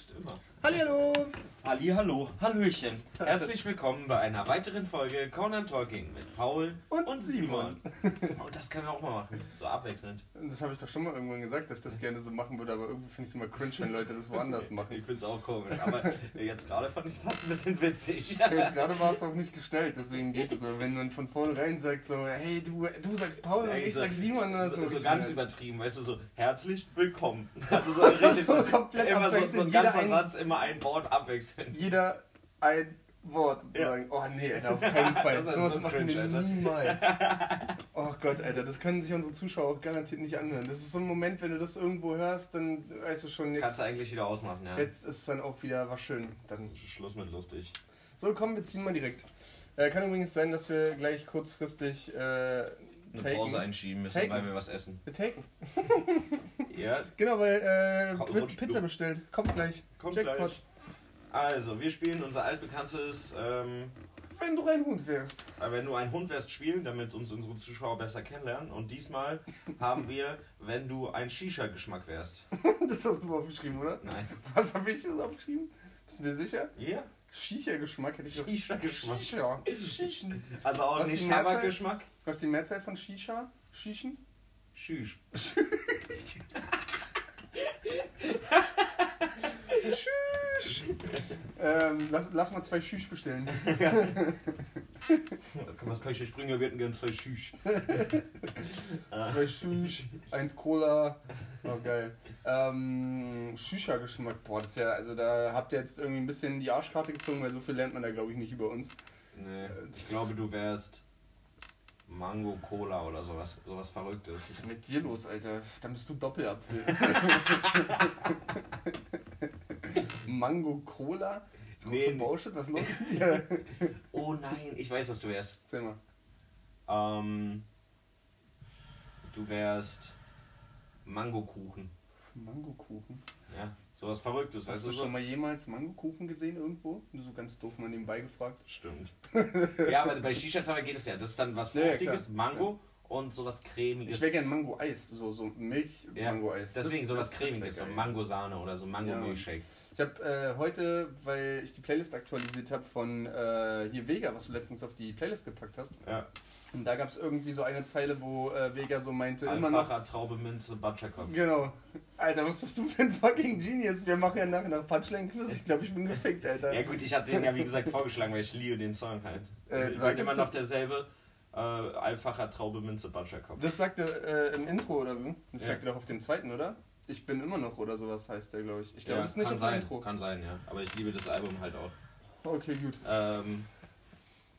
drückst immer. Hallihallo! Ali, hallo, Hallöchen. Herzlich willkommen bei einer weiteren Folge Conan Talking mit Paul Und und, Simon. Simon. Oh, das können wir auch mal machen. So abwechselnd. Das habe ich doch schon mal irgendwann gesagt, dass ich das gerne so machen würde, aber irgendwie finde ich es immer cringe, wenn Leute das woanders Ich machen. finde es auch komisch. Aber jetzt gerade fand ich es fast ein bisschen witzig. Jetzt gerade war es auch nicht gestellt, deswegen geht es. Aber wenn man von vornherein sagt so, hey, du, du sagst Paul und ich sag Simon, dann ist so, so ganz nett. übertrieben, weißt du, so herzlich willkommen. Also so richtig So komplett immer so, so ein jeder Satz, immer ein Wort abwechselnd. Jeder ein Wort sozusagen. Oh nee, Alter, auf keinen Fall. Das ist Sowas so machen cringe, wir Alter. niemals. Oh Gott, Alter, das können sich unsere Zuschauer auch garantiert nicht anhören. Das ist so ein Moment, wenn du das irgendwo hörst, dann weißt du schon, jetzt, Kannst du eigentlich wieder ausmachen, ja. jetzt ist dann auch wieder was schön. Dann Schluss mit lustig. So, komm, wir ziehen mal direkt. Äh, kann übrigens sein, dass wir gleich kurzfrrig äh, Eine taken. Pause einschieben müssen, Taken. weil wir was essen. Wir taken. Ja, Genau, weil äh, Komm, Pizza bestellt. Kommt gleich. kommt Jackpot. gleich. Also, wir spielen unser altbekanntes ähm, Wenn du ein Hund wärst. äh, Wenn du ein Hund wärst, spielen, damit uns unsere Zuschauer besser kennenlernen. Und diesmal haben wir, wenn du ein Shisha-Geschmack wärst. Das hast du aufgeschrieben, oder? Nein. Was habe ich das aufgeschrieben? Bist du dir sicher? Ja? Shisha-Geschmack hätte ich. Shisha-Geschmack. Shisha. Also auch Was nicht? Tabakgeschmack? Was ist die Mehrzahl von Shisha? Shishen? Schüsch. Shish. ähm, lass, lass mal zwei Shish bestellen. Was kann ich euch bringen? Wir hätten gern zwei Schüsch. Zwei Shish, eins Cola. Oh, geil. Ähm, Shisha-Geschmack. Boah, das ist ja, also da habt ihr jetzt irgendwie ein bisschen die Arschkarte gezogen, weil so viel lernt man da, glaube ich, nicht über uns. Nee, ich glaube, du wärst Mango Cola oder sowas. Sowas Was Verrücktes. ist mit dir los, Alter? Dann bist du Doppelapfel. Mango Cola? Nee. Große Bullshit, was ist los mit dir? Oh nein, ich weiß, was du wärst. Erzähl mal. Ähm, du wärst Mangokuchen. Mangokuchen. Ja, sowas Verrücktes, Hast weißt du du schon so? mal jemals Mangokuchen gesehen irgendwo? Nur so ganz doof mal nebenbei gefragt. Stimmt. ja, aber bei Shisha Tabak geht es ja. Das ist dann was Ja, ja, Fruchtiges, klar. Mango und sowas Cremiges. Ich wäre gern Mango-Eis, so, so Milch-Mango-Eis. Deswegen Das- sowas das- das Cremiges, so geil. Mango-Sahne oder so Ja. Ich habe äh, heute, weil ich die Playlist aktualisiert habe von äh, hier Vega, was du letztens auf die Playlist gepackt hast. Ja. Und da gab es irgendwie so eine Zeile, wo äh, Vega so meinte, immer noch. Einfacher Traube, Minze, Butcherkopf. Genau. Alter, was bist du für ein fucking Genius? Wir machen ja nachher noch Punchline-Quiz. Ich glaube, ich bin gefickt, Alter. Ja gut, ich hatte den ja wie gesagt vorgeschlagen, weil ich liebe den Song halt. Äh, wird immer noch derselbe. Äh, einfacher Traube, Minze, Butcherkopf. Das sagte äh, im Intro, oder wie? Das Ja. sagte doch auf dem zweiten, oder? Ich bin immer noch, oder sowas heißt der, glaube ich. Ich glaube, Ja, das ist nicht kann auf sein, Intro. Kann sein, ja. Aber ich liebe das Album halt auch. Okay, gut. Ähm,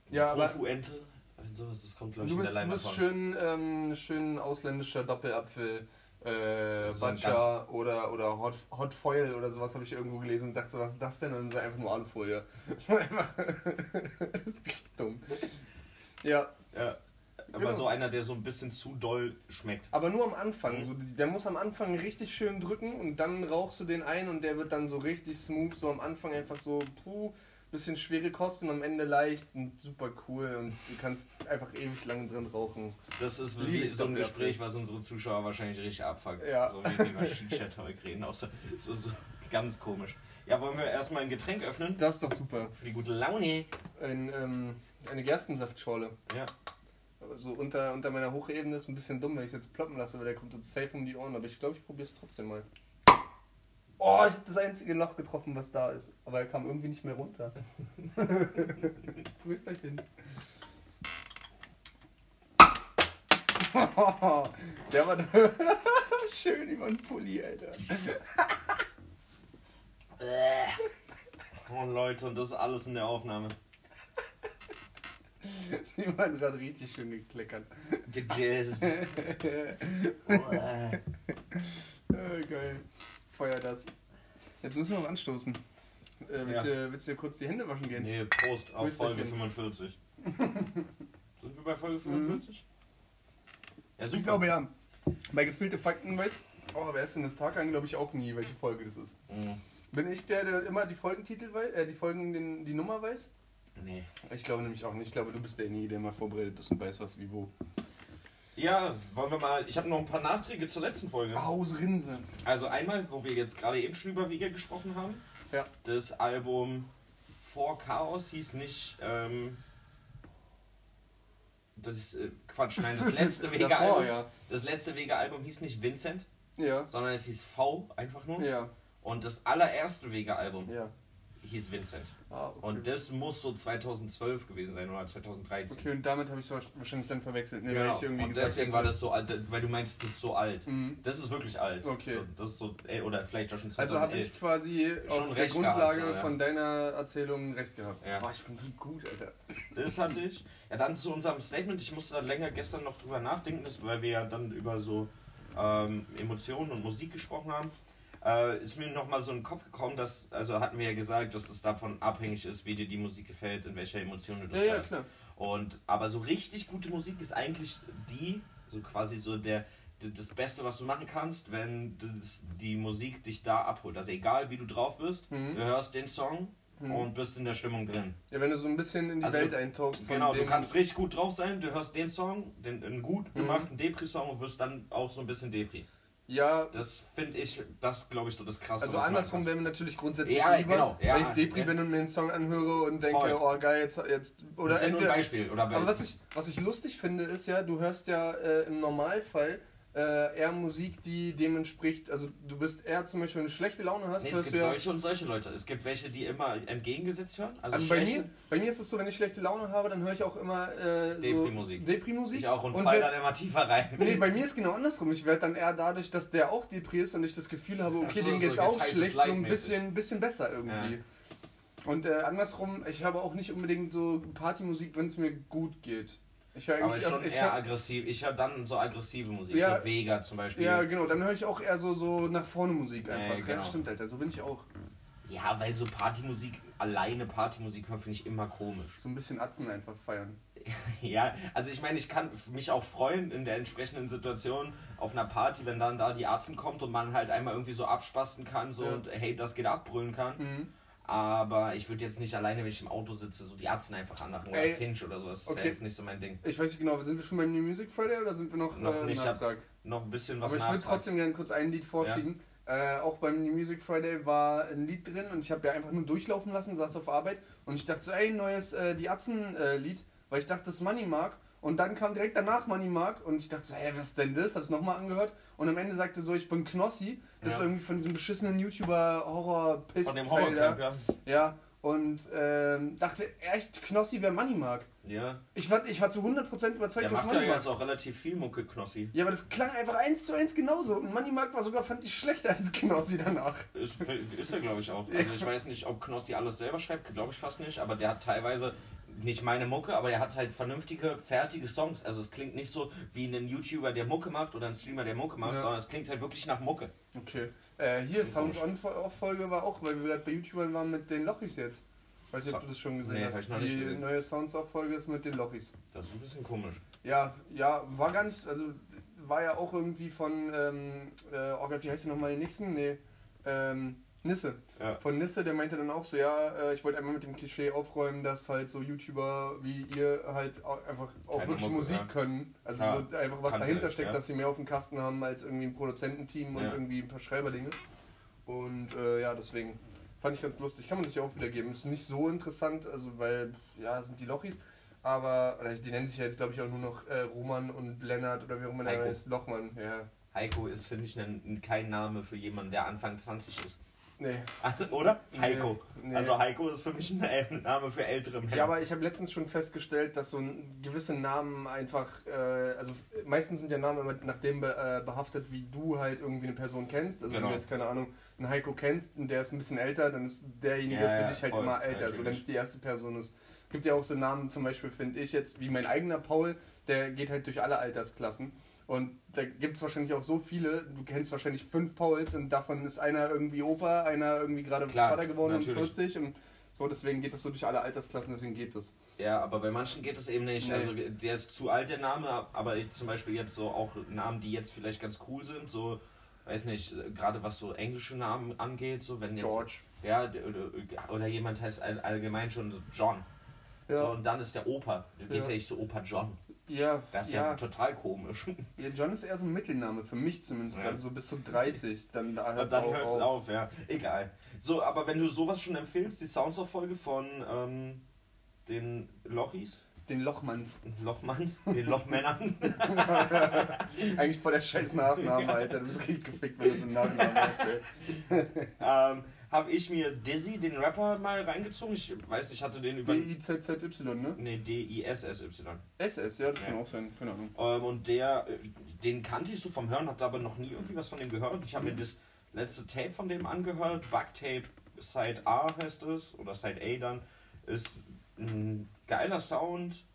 Ja, und Sowas, das kommt glaube ich du in bist, der du Line bist schön, ähm, schön ausländischer Doppelapfel. Äh, So Butcher oder, oder Hot, Hot Foil oder sowas habe ich irgendwo gelesen und dachte, was ist das denn? Und dann ist einfach nur Alufolie. Das ist richtig dumm. Ja, Ja. Aber Genau. so einer, der so ein bisschen zu doll schmeckt. aber nur am Anfang. So, der muss am Anfang richtig schön drücken und dann rauchst du den ein und der wird dann so richtig smooth. So am Anfang einfach so, puh, bisschen schwere Kosten, am Ende leicht und super cool und du kannst einfach ewig lang drin rauchen. Das ist Liebe wie ich so ein. Gespräch, was unsere Zuschauer wahrscheinlich richtig abfuckt. Ja. So wie wir über Shisha-Zeug reden. Auch so, so, so ganz komisch. Ja, wollen wir erstmal ein Getränk öffnen? Das ist doch super. Für die gute Laune. Ein, ähm, eine Gerstensaftschorle. Ja. So unter, unter meiner Hochebene ist ein bisschen dumm, wenn ich es jetzt ploppen lasse, weil der kommt uns safe um die Ohren. Aber ich glaube, ich probiere es trotzdem mal. Oh, ich habe das einzige Loch getroffen, was da ist. Aber er kam irgendwie nicht mehr runter. Prösterchen. Der war schön über den Pulli, Alter. Oh Leute, und das ist alles in der Aufnahme. Simon hat richtig schön gekleckert. Gejazzt. äh, geil. Feuer das. Jetzt müssen wir noch anstoßen. Äh, willst, Ja. du, willst du kurz die Hände waschen gehen? nee, Prost auf. Folge 45. Sind wir bei Folge 45? Ja, super. Ich glaube ja. Bei gefüllte Fakten weiß, oh, wer ist denn das Tag an, glaube ich auch nie, welche Folge das ist. Mhm. Bin ich der, der immer die Folgentitel weiß, äh, die Folgen, den, die Nummer weiß? Nee. Ich glaube nämlich auch nicht. Ich glaube, du bist derjenige, der immer vorbereitet ist und weiß, was wie wo. Ja, wollen wir mal. Ich habe noch ein paar Nachträge zur letzten Folge. Aus Rinse. Also einmal, wo wir jetzt gerade eben schon über Wege gesprochen haben. Ja. Das Album Vor Chaos hieß nicht. Ähm, das ist äh, Quatsch, nein, das letzte Wege-Album. ja. Das letzte Wege-Album hieß nicht Vincent, Ja. sondern es hieß V einfach nur. Ja. Und das allererste Wege-Album Ja. Hieß Vincent. Ah, okay. Und das muss so 2012 gewesen sein oder 2013. Okay, und damit habe ich es wahrscheinlich dann verwechselt. Ne, Genau. weil ich irgendwie und deswegen hätte- war das so alt, weil du meinst, das ist so alt. Mhm. Das ist wirklich alt. Okay. So, das ist so, ey, oder vielleicht auch schon Also habe 2011. ich quasi auf der Grundlage gehabt, so, ja. von deiner Erzählung recht gehabt. Ja. Boah, ich bin so gut, Alter. Das hatte ich. Ja, dann zu unserem Statement. Ich musste da länger gestern noch drüber nachdenken, weil wir ja dann über so ähm, Emotionen und Musik gesprochen haben. Äh, ist mir nochmal so in den Kopf gekommen, dass, also hatten wir ja gesagt, dass es davon abhängig ist, wie dir die Musik gefällt, in welcher Emotion du das Ja, ja, klar. Und, aber so richtig gute Musik ist eigentlich die, so quasi so der, das Beste, was du machen kannst, wenn das, die Musik dich da abholt. Also egal, wie du drauf bist, Mhm. du hörst den Song Mhm. und bist in der Stimmung drin. Ja, wenn du so ein bisschen in die Also, Welt eintauchst. Genau, du kannst richtig gut drauf sein, du hörst den Song, den, einen gut Mhm. gemachten Depri-Song und wirst dann auch so ein bisschen Depri. Ja, Das finde ich, das glaube ich so das Krasse. also andersrum wäre mir natürlich grundsätzlich Ja, lieber, genau, ja, weil ich Depri ja. bin und mir den Song anhöre und denke, Voll. oh geil, jetzt, jetzt oder das ist ja nur ein entweder, Beispiel. Oder Aber was ich, was ich lustig finde, ist ja, du hörst ja äh, im Normalfall äh, eher Musik, die dem entspricht. Also du bist eher zum Beispiel, wenn du schlechte Laune hast, nee, es hörst gibt du ja. solche und solche Leute. Es gibt welche, die immer entgegengesetzt hören. Also, Also bei mir, bei mir ist es so, wenn ich schlechte Laune habe, dann höre ich auch immer äh, so Depri-Musik. Depri-Musik. Ich auch und, Und fall dann immer tiefer rein. Nee, bei mir ist genau andersrum. Ich werde dann eher dadurch, dass der auch Depri ist und ich das Gefühl habe, okay, so, dem so geht's auch schlecht, so ein bisschen, bisschen besser irgendwie. Und äh, andersrum, ich habe auch nicht unbedingt so Partymusik, wenn es mir gut geht. Ich höre aber eigentlich schon auf, eher aggressiv. Ich höre dann so aggressive Musik. Ja. So Vega zum Beispiel. Ja, genau, dann höre ich auch eher so, so nach vorne Musik einfach. Ja, Ja, genau. stimmt, Alter, so bin ich auch. Ja, weil so Partymusik, alleine Partymusik hören, finde ich immer komisch. So ein bisschen Atzen einfach feiern. Ja, also ich meine, ich kann mich auch freuen in der entsprechenden Situation auf einer Party, wenn dann da die Arzen kommt und man halt einmal irgendwie so abspasten kann so Ja. und hey, das geht abbrüllen kann. Mhm. Aber ich würde jetzt nicht alleine, wenn ich im Auto sitze, so die Arzen einfach anmachen oder Ey, Finch oder sowas. Das okay. wäre jetzt nicht so mein Ding. Ich weiß nicht genau, sind wir schon beim New Music Friday oder sind wir noch, Noch äh, nicht, Nachtrag? Noch ein bisschen was Aber ich würde trotzdem gerne kurz ein Lied vorschieben. Äh, auch beim New Music Friday war ein Lied drin und ich habe ja einfach nur durchlaufen lassen, saß auf Arbeit und ich dachte so, ey, neues äh, Die Atzen-Lied, weil ich dachte, das ist Money Mark. Und dann kam direkt danach Money Mark und ich dachte so, hä, was ist denn das? Hab's nochmal angehört und am Ende sagte so, ich bin Knossi. Das Ja. ist irgendwie von diesem beschissenen YouTuber horror piss Von dem. Horrorcamp, ja. Ja, und ähm, dachte echt, Knossi wäre Money Mark. Ja, Ich war, ich war zu 100% überzeugt, der dass macht ja Money Mark jetzt auch relativ viel Mucke, Knossi. ja, aber das klang einfach eins zu eins genauso. Und Money Mark war sogar, fand ich, schlechter als Knossi danach. Ist, ist er, glaube ich, auch. Also ich weiß nicht, ob Knossi alles selber schreibt, glaube ich fast nicht, aber der hat teilweise nicht meine Mucke, aber der hat halt vernünftige, fertige Songs. Also es klingt nicht so wie ein YouTuber, der Mucke macht oder ein Streamer, der Mucke macht, Ja. sondern es klingt halt wirklich nach Mucke. Okay. Äh, hier, Sounds on Folge war auch, weil wir gerade bei YouTubern waren mit den Lochis jetzt. Weiß nicht, ob du das schon gesehen Nee, hast. hab ich noch Die nicht gesehen. neue Sounds Folge ist mit den Lochis. Das ist ein bisschen komisch. Ja, ja, war gar nicht, also war ja auch irgendwie von, ähm, äh, oh Gott, wie heißt die nochmal, den nächsten? Nee, ähm, Nisse. Ja. Von Nisse, der meinte dann auch so, ja, äh, ich wollte einmal mit dem Klischee aufräumen, dass halt so YouTuber wie ihr halt einfach auch Keine wirklich Mucke, Musik ja. können. Also Ja, so einfach was kannst dahinter du, steckt, dass sie mehr auf dem Kasten haben als irgendwie ein Produzententeam und irgendwie ein paar Schreiberlinge. Und äh, ja, deswegen fand ich ganz lustig. Kann man sich auch wiedergeben. Ist nicht so interessant, also weil, ja, sind die Lochis. Aber, oder die nennen sich ja jetzt glaube ich auch nur noch äh, Roman und Lennart oder wie auch immer der heißt. Lochmann, ja. Heiko ist, finde ich, ein, kein Name für jemanden, der Anfang 20 ist. Nee. Also, Oder? Heiko. Nee. Also Heiko ist für mich ein Name für ältere Männer. Ja, aber ich habe letztens schon festgestellt, dass so ein, gewisse Namen einfach, äh, also meistens sind ja Namen immer nach dem be, äh, behaftet, wie du halt irgendwie eine Person kennst. Also wenn Genau. du jetzt, keine Ahnung, einen Heiko kennst und der ist ein bisschen älter, dann ist derjenige Ja, für ja, dich halt voll, immer älter, also wenn natürlich. es die erste Person ist. Gibt ja auch so Namen, zum Beispiel finde ich jetzt, wie mein eigener Paul, der geht halt durch alle Altersklassen. Und da gibt es wahrscheinlich auch so viele, du kennst wahrscheinlich fünf Pauls und davon ist einer irgendwie Opa, einer irgendwie gerade Vater geworden und natürlich. 40 und so, deswegen geht das so durch alle Altersklassen, deswegen geht das. Ja, aber bei manchen geht es eben nicht. Nee. Also der ist zu alt, der Name, aber zum Beispiel jetzt so auch Namen, die jetzt vielleicht ganz cool sind, so, weiß nicht, gerade was so englische Namen angeht, so wenn jetzt. George. Ja, oder, jemand heißt all- allgemein schon John. Ja. So, und dann ist der Opa. Du gehst Ja. ja nicht so Opa John. Ja, Das ist ja, ja. total komisch. ja. John ist eher so ein Mittelname, für mich zumindest, Ja. gerade so bis zu 30. Dann da hört's hört es auf. auf. ja. Egal. So, aber wenn du sowas schon empfiehlst, die Soundsauf-Folge von ähm, den Lochis, Den Lochmanns. Lochmanns, den Lochmännern, Eigentlich voll der scheiß Nachname, Alter. Du bist richtig gefickt, wenn du so einen Nachnamen hast, ey. ähm, habe ich mir Dizzy, den Rapper, mal reingezogen. Ich weiß, ich hatte den über... D-I-Z-Z-Y, ne? Ne, D-I-S-S-Y. SS, ja, das kann Ja. auch sein, keine Ahnung. Ähm, und der, äh, den kannte ich so vom Hören, hatte aber noch nie irgendwie was von dem gehört. Ich habe mir das letzte Tape von dem angehört. Bugtape Side A heißt es, oder Side A dann. Ist ein geiler Sound,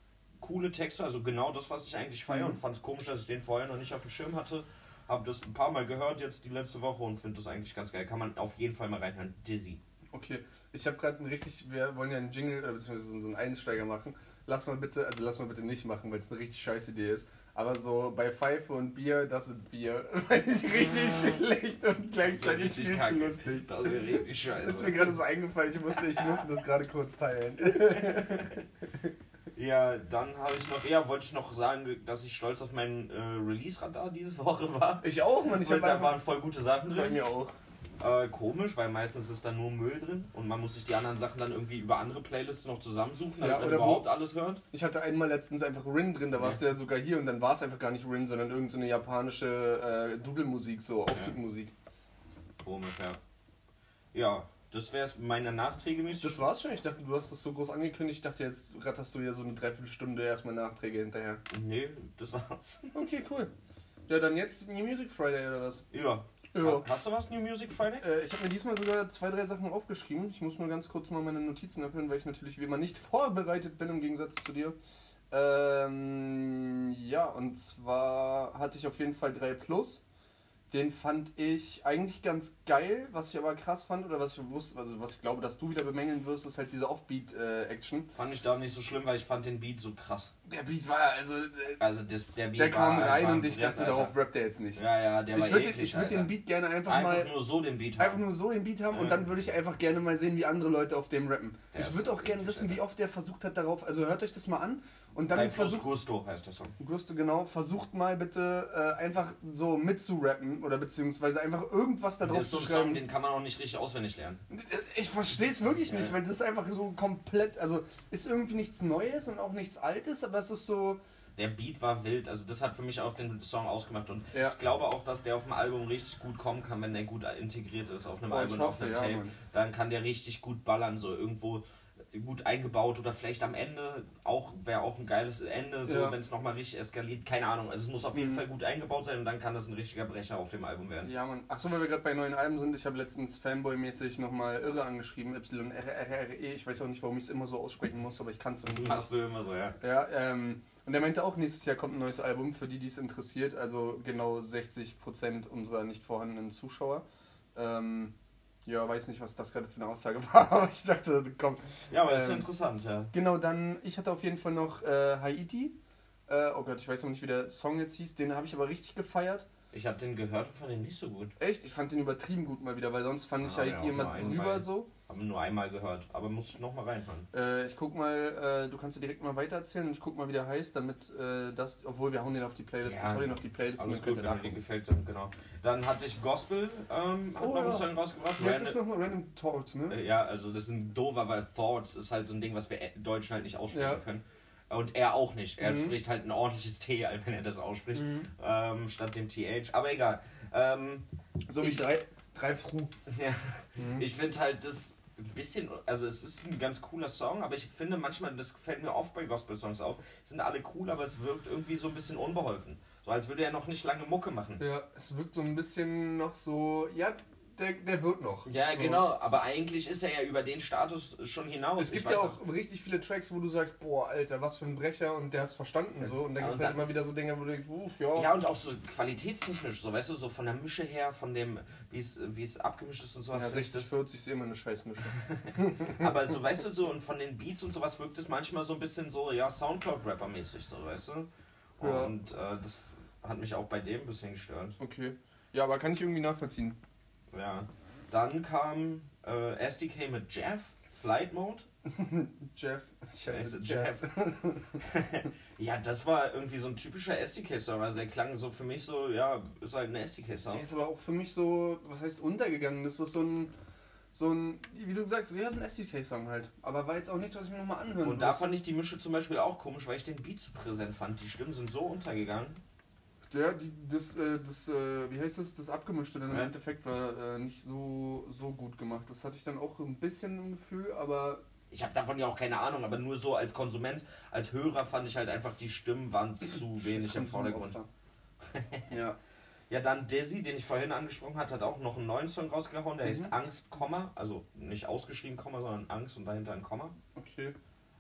coole Texte, also genau das, was ich eigentlich feiere. Mhm. Und fand es komisch, dass ich den vorher noch nicht auf dem Schirm hatte. Habe das ein paar Mal gehört jetzt die letzte Woche und finde das eigentlich ganz geil. Kann man auf jeden Fall mal reinhören. Dizzy. Okay, ich habe gerade ein richtig, wir wollen ja einen Jingle, äh, beziehungsweise so einen Einsteiger machen. Lass mal bitte, also lass mal bitte nicht machen, weil es eine richtig scheiß Idee ist. Aber so bei Pfeife und Bier, das sind Bier. Fand ich richtig schlecht und gleichzeitig viel zu lustig. Das ist richtig Das scheiße. ist mir gerade so eingefallen, ich musste, ich musste das gerade kurz teilen. Ja, dann habe ich noch, ja, wollte ich noch sagen, dass ich stolz auf meinen äh, Release-Radar diese Woche war. Ich auch, Mann. Ich Weil habe da waren voll gute Sachen bei drin. mir auch. Äh, komisch, weil meistens ist da nur Müll drin und man muss sich die anderen Sachen dann irgendwie über andere Playlists noch zusammensuchen, damit Ja, man oder wo- überhaupt alles hört. Ich hatte einmal letztens einfach Rin drin, da warst du ja sogar hier und dann war es einfach gar nicht Rin, sondern irgendeine so eine japanische äh, Doodle-Musik, so Aufzugmusik. Komisch, ja. Ja, das wäre es meiner Nachträge mäßig. Das war's schon. Ich dachte, du hast das so groß angekündigt. Ich dachte, jetzt ratterst du ja so eine Dreiviertelstunde erstmal Nachträge hinterher. Nee, das war's. Okay, cool. Ja, dann jetzt New Music Friday oder was? Ja. Ja. Hast du was, New Music Friday? Äh, ich habe mir diesmal sogar zwei, drei Sachen aufgeschrieben. Ich muss nur ganz kurz mal meine Notizen öffnen, weil ich natürlich wie immer nicht vorbereitet bin im Gegensatz zu dir. Ähm, ja, und zwar hatte ich auf jeden Fall 3 Plus. Den fand ich eigentlich ganz geil. Was ich aber krass fand oder was ich wusste, also was ich glaube, dass du wieder bemängeln wirst, ist halt diese Offbeat-Action. Fand ich da nicht so schlimm, weil ich fand den Beat so krass. Der Beat war also. äh, Also das, der Beat Der kam war rein einfach und ich dachte, darauf rappt er jetzt nicht. Ja, ja, der war ich würde eklig, ich würd Alter. den Beat gerne einfach, Einfach mal. nur so den Beat Einfach haben. nur so den Beat haben und Ja. dann würde ich einfach gerne mal sehen, wie andere Leute auf dem rappen. Der ich würde auch gerne eklig, wissen, wie Alter. oft der versucht hat darauf, also hört euch das mal an und dann plus versucht, Gusto heißt der Song. Gusto genau, versucht mal bitte äh, einfach so mitzurappen oder beziehungsweise einfach irgendwas da Das drauf ist so zu ein Song, schreiben. den kann man auch nicht richtig auswendig lernen. Ich verstehe es wirklich nicht, Ja. weil das ist einfach so komplett, also ist irgendwie nichts Neues und auch nichts Altes, aber es ist so, Der Beat war wild, also das hat für mich auch den Song ausgemacht und Ja. ich glaube auch, dass der auf dem Album richtig gut kommen kann, wenn der gut integriert ist auf einem ich Album, auf hoffe, einem ja, Tape. Mann. Dann kann der richtig gut ballern, so irgendwo gut eingebaut oder vielleicht am Ende auch wäre auch ein geiles Ende, so Ja. wenn es nochmal richtig eskaliert, keine Ahnung. Also es muss auf jeden Mhm. Fall gut eingebaut sein und dann kann das ein richtiger Brecher auf dem Album werden. Ja, Mann. Achso, weil wir gerade bei neuen Alben sind. Ich habe letztens Fanboy-mäßig nochmal Irre angeschrieben. Y-R-R-R-E. Ich weiß auch nicht, warum ich es immer so aussprechen muss, aber ich kann es Das nicht. machst du immer so, ja. Ja, ähm, und er meinte auch, nächstes Jahr kommt ein neues Album, für die, die es interessiert. Also genau 60% unserer nicht vorhandenen Zuschauer. Ähm, ja, weiß nicht, was das gerade für eine Aussage war, aber ich dachte, komm. Ja, aber das ist Ähm, interessant, ja. Genau, dann, ich hatte auf jeden Fall noch äh, Haiti. Äh, oh Gott, ich weiß noch nicht, wie der Song jetzt hieß. Den habe ich aber richtig gefeiert. Ich habe den gehört und fand den nicht so gut. Echt, ich fand den übertrieben gut mal wieder, weil sonst fand ich Ja, Haiti ja, immer drüber so. Habe nur einmal gehört, aber muss ich nochmal reinhören. Äh, ich guck mal, äh, du kannst dir direkt mal weiter erzählen und ich guck mal, wie der heißt, damit äh, das, obwohl wir hauen den auf die Playlist, Ja, ich hau den auf die Playlist Alles und dann gut, wenn dir gefällt, dann genau. Dann hatte ich Gospel, ähm, hat Oh, noch einen ja. Song rausgebracht. Das Random- nochmal? Random Thoughts, ne? Äh, Ja, also das ist ein doofer, weil Thoughts ist halt so ein Ding, was wir Deutschen halt nicht aussprechen Ja. können. Und er auch nicht. Er Mhm. spricht halt ein ordentliches T, wenn er das ausspricht, Mhm. ähm, statt dem TH. Aber egal. Ähm, So wie Ich- drei, drei Fru. ja, Mhm. ich finde halt das ein bisschen, also es ist ein ganz cooler Song, aber ich finde manchmal, das fällt mir oft bei Gospel-Songs auf, sind alle cool, aber es wirkt irgendwie so ein bisschen unbeholfen. So als würde er noch nicht lange Mucke machen. Ja, es wirkt so ein bisschen noch so, ja, der, der wird noch. Ja, so. genau, aber eigentlich ist er ja über den Status schon hinaus. Es gibt ja weiß auch richtig viele Tracks, wo du sagst, boah, Alter, was für ein Brecher und der hat's verstanden so. Und dann Ja, gibt's und halt immer wieder so Dinge, wo du denkst, uh, ja. Ja, und auch so qualitätstechnisch, so weißt du, so von der Mische her, von dem, wie es wie es abgemischt ist und sowas. Ja, finde ich 60, 40 ist immer eine Scheißmische. das- Aber so, weißt du, so und von den Beats und sowas wirkt es manchmal so ein bisschen so, ja, Soundcloud-Rapper-mäßig, so, weißt du? Ja. Und äh, das hat mich auch bei dem ein bisschen gestört. Okay. Ja, aber kann ich irgendwie nachvollziehen. Ja. Dann kam äh, SDK mit Jeff. Flight Mode. Jeff. Ich heiße Äh, Jeff. ja, das war irgendwie so ein typischer SDK-Song. Also der klang so für mich so, ja, ist halt ein SDK-Song. Der ist aber auch für mich so, was heißt untergegangen? Das ist so ein, so ein, wie du gesagt hast, ja, so ein SDK-Song halt. Aber war jetzt auch nichts, was ich mir nochmal anhören Und da fand ich die Mische zum Beispiel auch komisch, weil ich den Beat zu präsent fand. Die Stimmen sind so untergegangen. Ja, die, das, äh, das, äh, wie heißt das, das Abgemischte dann im Ja. Endeffekt war äh, nicht so, so gut gemacht. Das hatte ich dann auch ein bisschen im Gefühl, aber Ich habe davon ja auch keine Ahnung, aber nur so als Konsument, als Hörer fand ich halt einfach, die Stimmen waren zu wenig im Vordergrund. ja. Ja, dann Dizzy, den ich vorhin angesprochen hatte, hat auch noch einen neuen Song rausgehauen, der Mhm. heißt Angst, Komma. Also nicht ausgeschrieben, Komma, sondern Angst und dahinter ein Komma. Okay.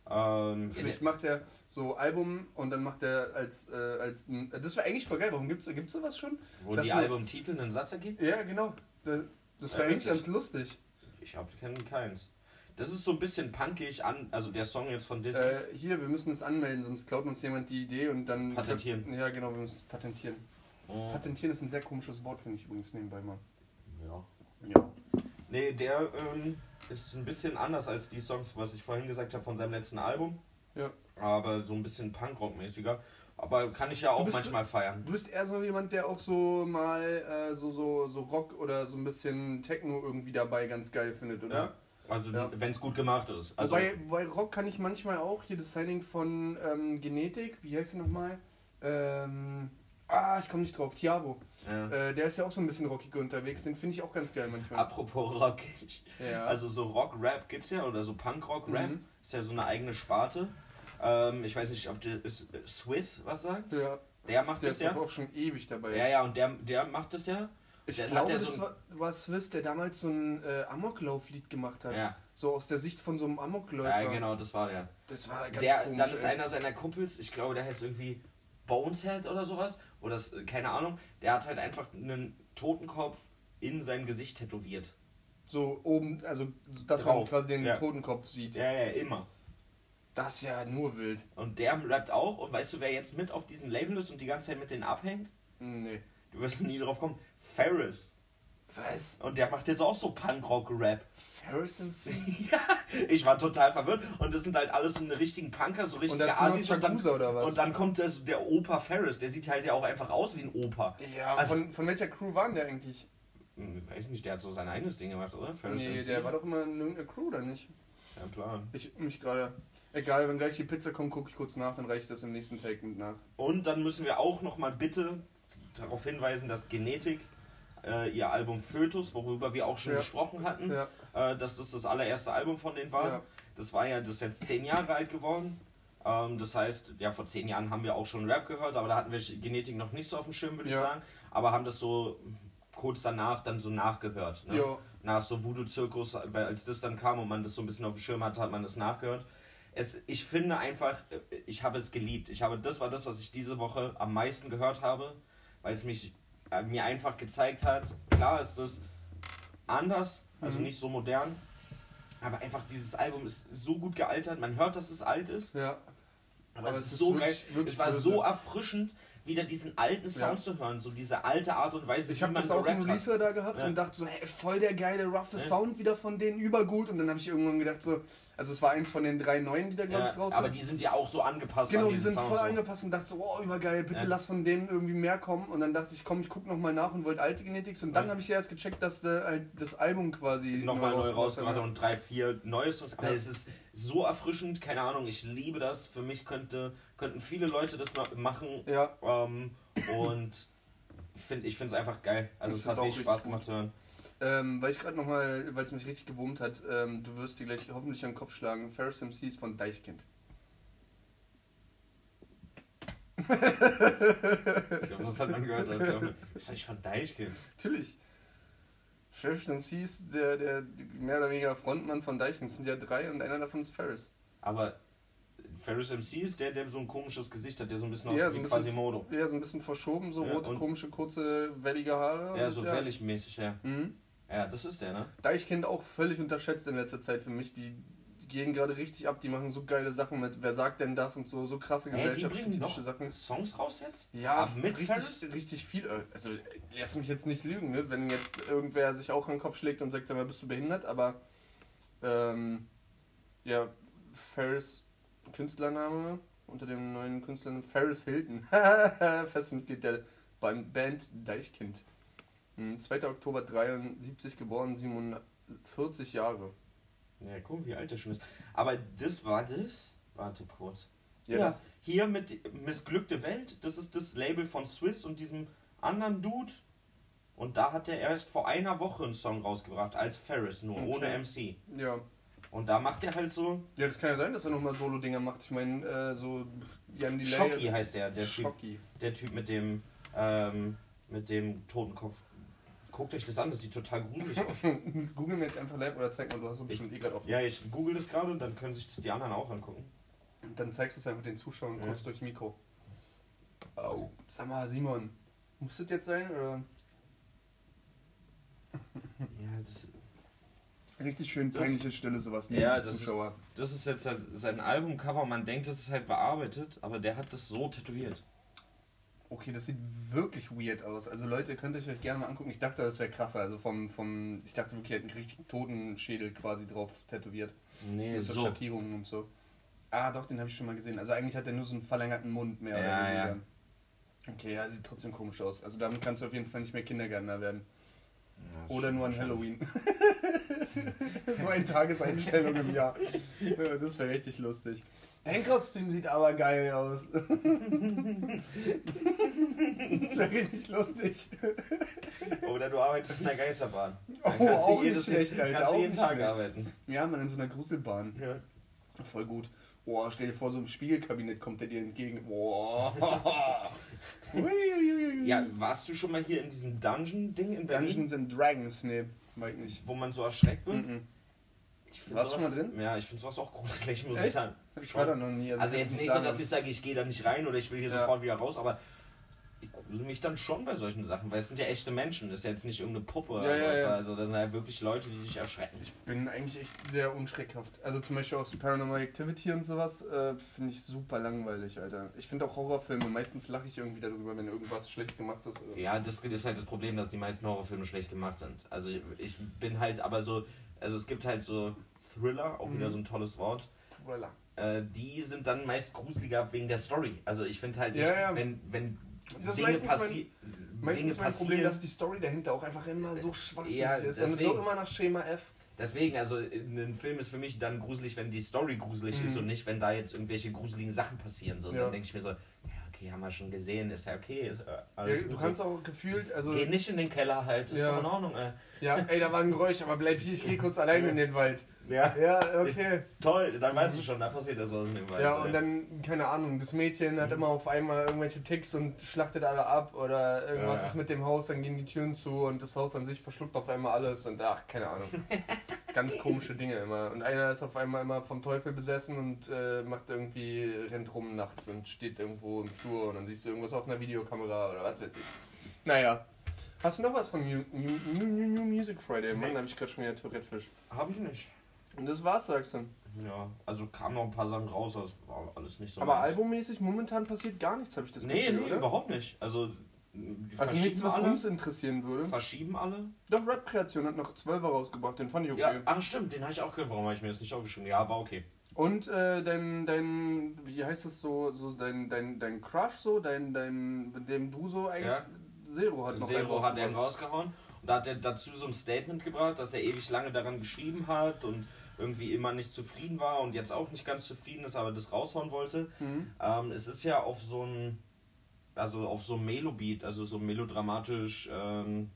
Ähm, Vielleicht macht er so Album und dann macht er als, äh, als ein, das wäre eigentlich voll geil. Warum gibt's, gibt's sowas schon? wo das die so- Albumtitel einen Satz ergibt? Ja, genau. Das, das Ja, wäre eigentlich ganz lustig. Ich glaube, die kennen keins. Das ist so ein bisschen punkig an, also der Song jetzt von Dizzy. Äh, hier, wir müssen es anmelden, sonst klaut uns jemand die Idee und dann. Patentieren. Ja, genau, wir müssen es patentieren. Oh, Patentieren ist ein sehr komisches Wort, finde ich übrigens nebenbei mal. ja. Ja. Nee, der ähm, ist ein bisschen anders als die Songs, was ich vorhin gesagt habe von seinem letzten Album. Ja. Aber so ein bisschen Punkrock-mäßiger. Aber kann ich ja auch bist- manchmal feiern. Du bist eher so jemand, der auch so mal äh, so, so, so Rock oder so ein bisschen Techno irgendwie dabei ganz geil findet, oder? Ja. Also Ja. wenn es gut gemacht ist. Also, Wobei, bei Rock kann ich manchmal auch hier das Signing von ähm, Genetik, wie heißt der nochmal? Ähm, ah, ich komme nicht drauf, Tiavo. ja. Äh, der ist ja auch so ein bisschen rockig unterwegs, den finde ich auch ganz geil manchmal. Apropos Rock. ja. Also so Rock-Rap gibt's ja, oder so Punk-Rock-Rap. Mhm. Ist ja so eine eigene Sparte. Ähm, ich weiß nicht, ob der Swiss was sagt. ja, Der macht der das ist ja. doch auch schon ewig dabei. Ja, ja, und der, der macht das ja. Ich hat glaube, das so ein- war, war Swiss, der damals so ein äh, Amoklauf-Lied gemacht hat. Ja, So aus der Sicht von so einem Amokläufer. ja, genau, das war der. Das war ganz der komisch. dann ist ey. einer seiner Kumpels, ich glaube, der heißt irgendwie Boneshead oder sowas. Oder das, äh, keine Ahnung. Der hat halt einfach einen Totenkopf in sein Gesicht tätowiert. So oben, also dass man Drauf, quasi den ja. Totenkopf sieht. Ja, ja, immer. Das ist ja nur wild. Und der rappt auch. Und weißt du, wer jetzt mit auf diesem Label ist und die ganze Zeit mit denen abhängt? Nee. Du wirst nie drauf kommen. Ferris. Was? Und der macht jetzt auch so Punkrock-Rap. Ferris MC? ja, ich war total verwirrt. Und das sind halt alles so eine richtigen Punker, so Und richtige noch Asis. Und dann, Chagusa oder was? und dann kommt das, der Opa Ferris. Der sieht halt ja auch einfach aus wie ein Opa. ja, also- von, von welcher Crew waren der eigentlich? Hm, Weiß nicht, der hat so sein eigenes Ding gemacht, oder? Ferris nee, MC? der war doch immer in irgendeiner Crew, oder nicht? Kein Plan. Ich mich gerade. Egal, wenn gleich die Pizza kommt, gucke ich kurz nach, dann reicht das im nächsten Take mit nach. Und dann müssen wir auch nochmal bitte darauf hinweisen, dass Genetik äh, ihr Album Fötus, worüber wir auch schon Ja. gesprochen hatten, Ja, äh, dass das das allererste Album von denen war. ja. Das war ja, das ist jetzt zehn Jahre alt geworden. Ähm, das heißt, ja, vor zehn Jahren haben wir auch schon Rap gehört, aber da hatten wir Genetik noch nicht so auf dem Schirm, würde ich Ja. sagen. Aber haben das so kurz danach dann so nachgehört. Ne? Ja. Nach so Voodoo-Zirkus, als das dann kam und man das so ein bisschen auf dem Schirm hatte, hat man das nachgehört. Es, ich finde einfach, äh, ich habe es geliebt. Ich habe, das war das, was ich diese Woche am meisten gehört habe, weil es mich äh, mir einfach gezeigt hat, klar ist das anders, also Mhm. nicht so modern, aber einfach dieses Album ist so gut gealtert. Man hört, dass es alt ist, ja. aber, Aber es es ist so wirklich- geil. wirklich es war böse. so erfrischend, wieder diesen alten Sound Ja. zu hören, so diese alte Art und Weise, Ich habe das auch im. Releaser da gehabt Ja. und dachte so, hey, voll der geile, roughe. Sound wieder von denen, übergut. Und dann habe ich irgendwann gedacht so, also es war eins von den drei neuen, die da glaube ich draußen aber die sind ja auch so angepasst Genau, an die sind Sound. voll so. angepasst und dachte so, oh, übergeil, bitte lass von denen irgendwie mehr kommen. Und dann dachte ich, komm, ich guck nochmal nach und wollte alte Genetics. Und dann habe ich erst gecheckt, dass halt das Album quasi nochmal neu rausgebracht haben. und drei, vier neue Songs. Aber es ist so erfrischend, keine Ahnung, ich liebe das. Für mich könnte, könnten viele Leute das machen. Ja, Ähm, und find, ich finde es einfach geil. Also Ich es hat richtig Spaß gemacht zu hören. ähm, weil ich gerade nochmal, weil es mich richtig gewurmt hat, ähm, du wirst dir gleich hoffentlich den Kopf schlagen. Ferris MCs von Deichkind. Ich glaub, das hat man gehört. Ich glaub, Das ist eigentlich von Deichkind. Natürlich. Ferris MCs, der, der mehr oder weniger Frontmann von Deichkind. Es sind ja drei und einer davon ist Ferris. Aber Ferris MC ist der, der so ein komisches Gesicht hat, der so ein bisschen Ja, aussieht so ein wie bisschen- Quasimodo. Ja, so ein bisschen verschoben, so Ja, rote, komische, kurze, wellige Haare. Ja, so wellig-mäßig, ja. Mhm. Ja, das ist der, ne? Deichkind auch völlig unterschätzt in letzter Zeit für mich. Die, die gehen gerade richtig ab, die machen so geile Sachen mit. Wer sagt denn das und so, so krasse bringen gesellschaftskritische Sachen. Songs raus jetzt? Ja, Ach, mit Ferris? richtig, richtig viel. äh, Also, lass mich jetzt nicht lügen, ne? wenn jetzt irgendwer sich auch an den Kopf schlägt und sagt, sag mal, bist du behindert, aber ähm, Ja, Ferris, Künstlername unter dem neuen Künstler Ferris Hilton. Festes Mitglied der Band Deichkind. Hm, 2. Oktober 73 geboren, 47 Jahre. Ja, guck, wie alt der schon ist. Aber das war das. Warte kurz. Ja, Ja, hier mit Missglückte Welt, das ist das Label von Swiss und diesem anderen Dude. Und da hat er erst vor einer Woche einen Song rausgebracht, als Ferris, nur Okay. ohne MC. ja. Und da macht er halt so. ja, das kann ja sein, dass er nochmal Solo-Dinger macht. Ich meine, äh, so Jan Delay. Schocki heißt der, der Typ, der Typ mit dem, ähm, mit dem Totenkopf. Guckt euch das an, das sieht total gruselig aus. Google mir jetzt einfach live oder zeig mal, du hast es bestimmt eh gerade offen. Ja, ich google das gerade und dann können sich das die anderen auch angucken. Dann zeigst du es einfach den Zuschauern Ja. kurz durchs Mikro. Oh. Sag mal, Simon, muss das jetzt sein? Oder? Ja, das, Richtig schön peinliche Stille, sowas. Ja, liebe das ist- Zuschauer. das ist jetzt sein Albumcover. Man denkt, das ist halt bearbeitet, aber der hat das so tätowiert. Okay, das sieht wirklich weird aus. Also Leute, könnt ihr euch gerne mal angucken. Ich dachte, das wäre krasser. Also vom, vom, ich dachte wirklich, er hat einen richtig toten Schädel quasi drauf tätowiert. Nee, Mit so so. Schattierungen und so. Ah, doch, den habe ich schon mal gesehen. Also eigentlich hat er nur so einen verlängerten Mund mehr Ja, oder ja. weniger. Okay, ja, sieht trotzdem komisch aus. Also damit kannst du auf jeden Fall nicht mehr Kindergärtner werden. Ja, Oder nur an Halloween. so eine Tageseinstellung im Jahr. Ja, Das wäre richtig lustig. Dein Kostüm sieht aber geil aus. das wäre richtig lustig. Oder du arbeitest in der Geisterbahn. Oh, Dann du auch nicht schlecht, Alter. Kannst auch jeden Tag schlecht. arbeiten. Ja, man in so einer Gruselbahn. Ja. Voll gut. Boah, stell dir vor, so im Spiegelkabinett kommt der dir entgegen. Boah. Ja, warst du schon mal hier in diesem Dungeon-Ding in Berlin? Dungeons and Dragons, nee, war ich nicht. Wo man so erschreckt wird? Ich find Warst du schon mal drin? Ja, ich finde sowas auch gruselig, muss ich Echt? sagen. Ich war da noch nie. Also ich jetzt nicht so, dass ich sage, ich gehe da nicht rein oder ich will hier Ja. sofort wieder raus, aber ich grusel mich dann schon bei solchen Sachen, weil es sind ja echte Menschen, das ist ja jetzt nicht irgendeine Puppe oder Ja, ja, was, ja. also das sind ja wirklich Leute, die dich erschrecken. Ich bin eigentlich echt sehr unschreckhaft. Also zum Beispiel auch so Paranormal Activity und sowas äh, finde ich super langweilig, Alter. Ich finde auch Horrorfilme, meistens lache ich irgendwie darüber, wenn irgendwas schlecht gemacht ist. Oder Ja, das ist halt das Problem, dass die meisten Horrorfilme schlecht gemacht sind. Also ich bin halt aber so, also es gibt halt so Thriller, auch wieder Mhm. so ein tolles Wort. Thriller. Äh, die sind dann meist gruseliger wegen der Story. Also ich finde halt, nicht, Ja, ja. wenn, wenn Das ist Dinge meistens mein-. Meistens mein Problem, dass die Story dahinter auch einfach immer so schwachsinnig Ja, ist. Und so deswegen. immer nach Schema F. Deswegen, also ein Film ist für mich dann gruselig, wenn die Story gruselig ist Mhm. und nicht, wenn da jetzt irgendwelche gruseligen Sachen passieren. So, Ja. dann denke ich mir so, ja, okay, haben wir schon gesehen, ist ja okay, ist äh, Ja, alles du gut. kannst auch gefühlt, also. Geh nicht in den Keller halt, ist Ja. doch in Ordnung, ey. Ja, ey, da war ein Geräusch, aber bleib hier, ich gehe kurz alleine in den Wald. Ja, Ja, okay. toll, dann weißt du schon, da passiert das was in dem Wald. Ja, und dann, keine Ahnung, das Mädchen hat immer auf einmal irgendwelche Ticks und schlachtet alle ab oder irgendwas Ja. ist mit dem Haus, dann gehen die Türen zu und das Haus an sich verschluckt auf einmal alles und ach, keine Ahnung. Ganz komische Dinge immer. Und einer ist auf einmal immer vom Teufel besessen und äh, macht irgendwie, rennt rum nachts und steht irgendwo im Flur und dann siehst du irgendwas auf einer Videokamera oder was weiß ich. Naja. Hast du noch was von New, New, New, New, Music Friday? Mann, Nee. da hab ich gerade schon wieder Tourette-Fisch. Hab ich nicht. Und das war's, sagst du. Ja, also kamen noch ein paar Sachen raus, aber es war alles nicht so. Aber meins. albummäßig momentan passiert gar nichts, habe ich das Nee, Gefühl, nee, oder? überhaupt nicht. Also, die Also nichts, was alle. uns interessieren würde. Verschieben alle. Doch, Rap-Kreation hat noch 12 rausgebracht, den fand ich okay. Ja, ach stimmt, den habe ich auch gehört. Warum habe ich mir das nicht aufgeschrieben? Ja, war okay. Und äh, dein, dein, wie heißt das so, so dein, dein, dein Crush so, dein, dein, mit dem du so eigentlich, Ja. Zero hat noch einen Zero hat er rausgebracht. rausgehauen. Und da hat er dazu so ein Statement gebracht, dass er ewig lange daran geschrieben hat und irgendwie immer nicht zufrieden war und jetzt auch nicht ganz zufrieden ist, aber das raushauen wollte. Mhm. Ähm, es ist ja auf so ein, also auf so ein Melobeat, also so melodramatisch ähm,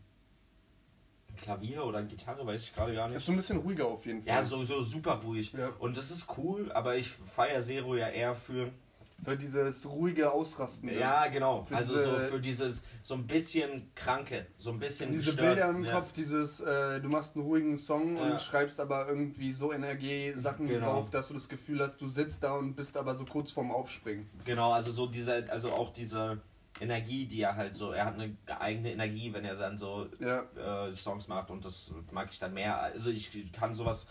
Klavier oder Gitarre, weiß ich gerade gar Ist nicht. so ein bisschen ruhiger auf jeden Fall. Ja, so, so super ruhig. Ja. Und das ist cool, aber ich feiere Zero ja eher für Für dieses ruhige Ausrasten. ne? Ja, genau. Für also diese- so für dieses so ein bisschen kranke, so ein bisschen Diese gestört. Bilder im ja. Kopf, dieses, äh, du machst einen ruhigen Song Ja. und schreibst aber irgendwie so Energie-Sachen Genau. drauf, dass du das Gefühl hast, du sitzt da und bist aber so kurz vorm Aufspringen. Genau, also so diese, also auch diese Energie, die er halt so, er hat eine eigene Energie, wenn er dann so Ja. äh, Songs macht und das mag ich dann mehr. Also ich kann sowas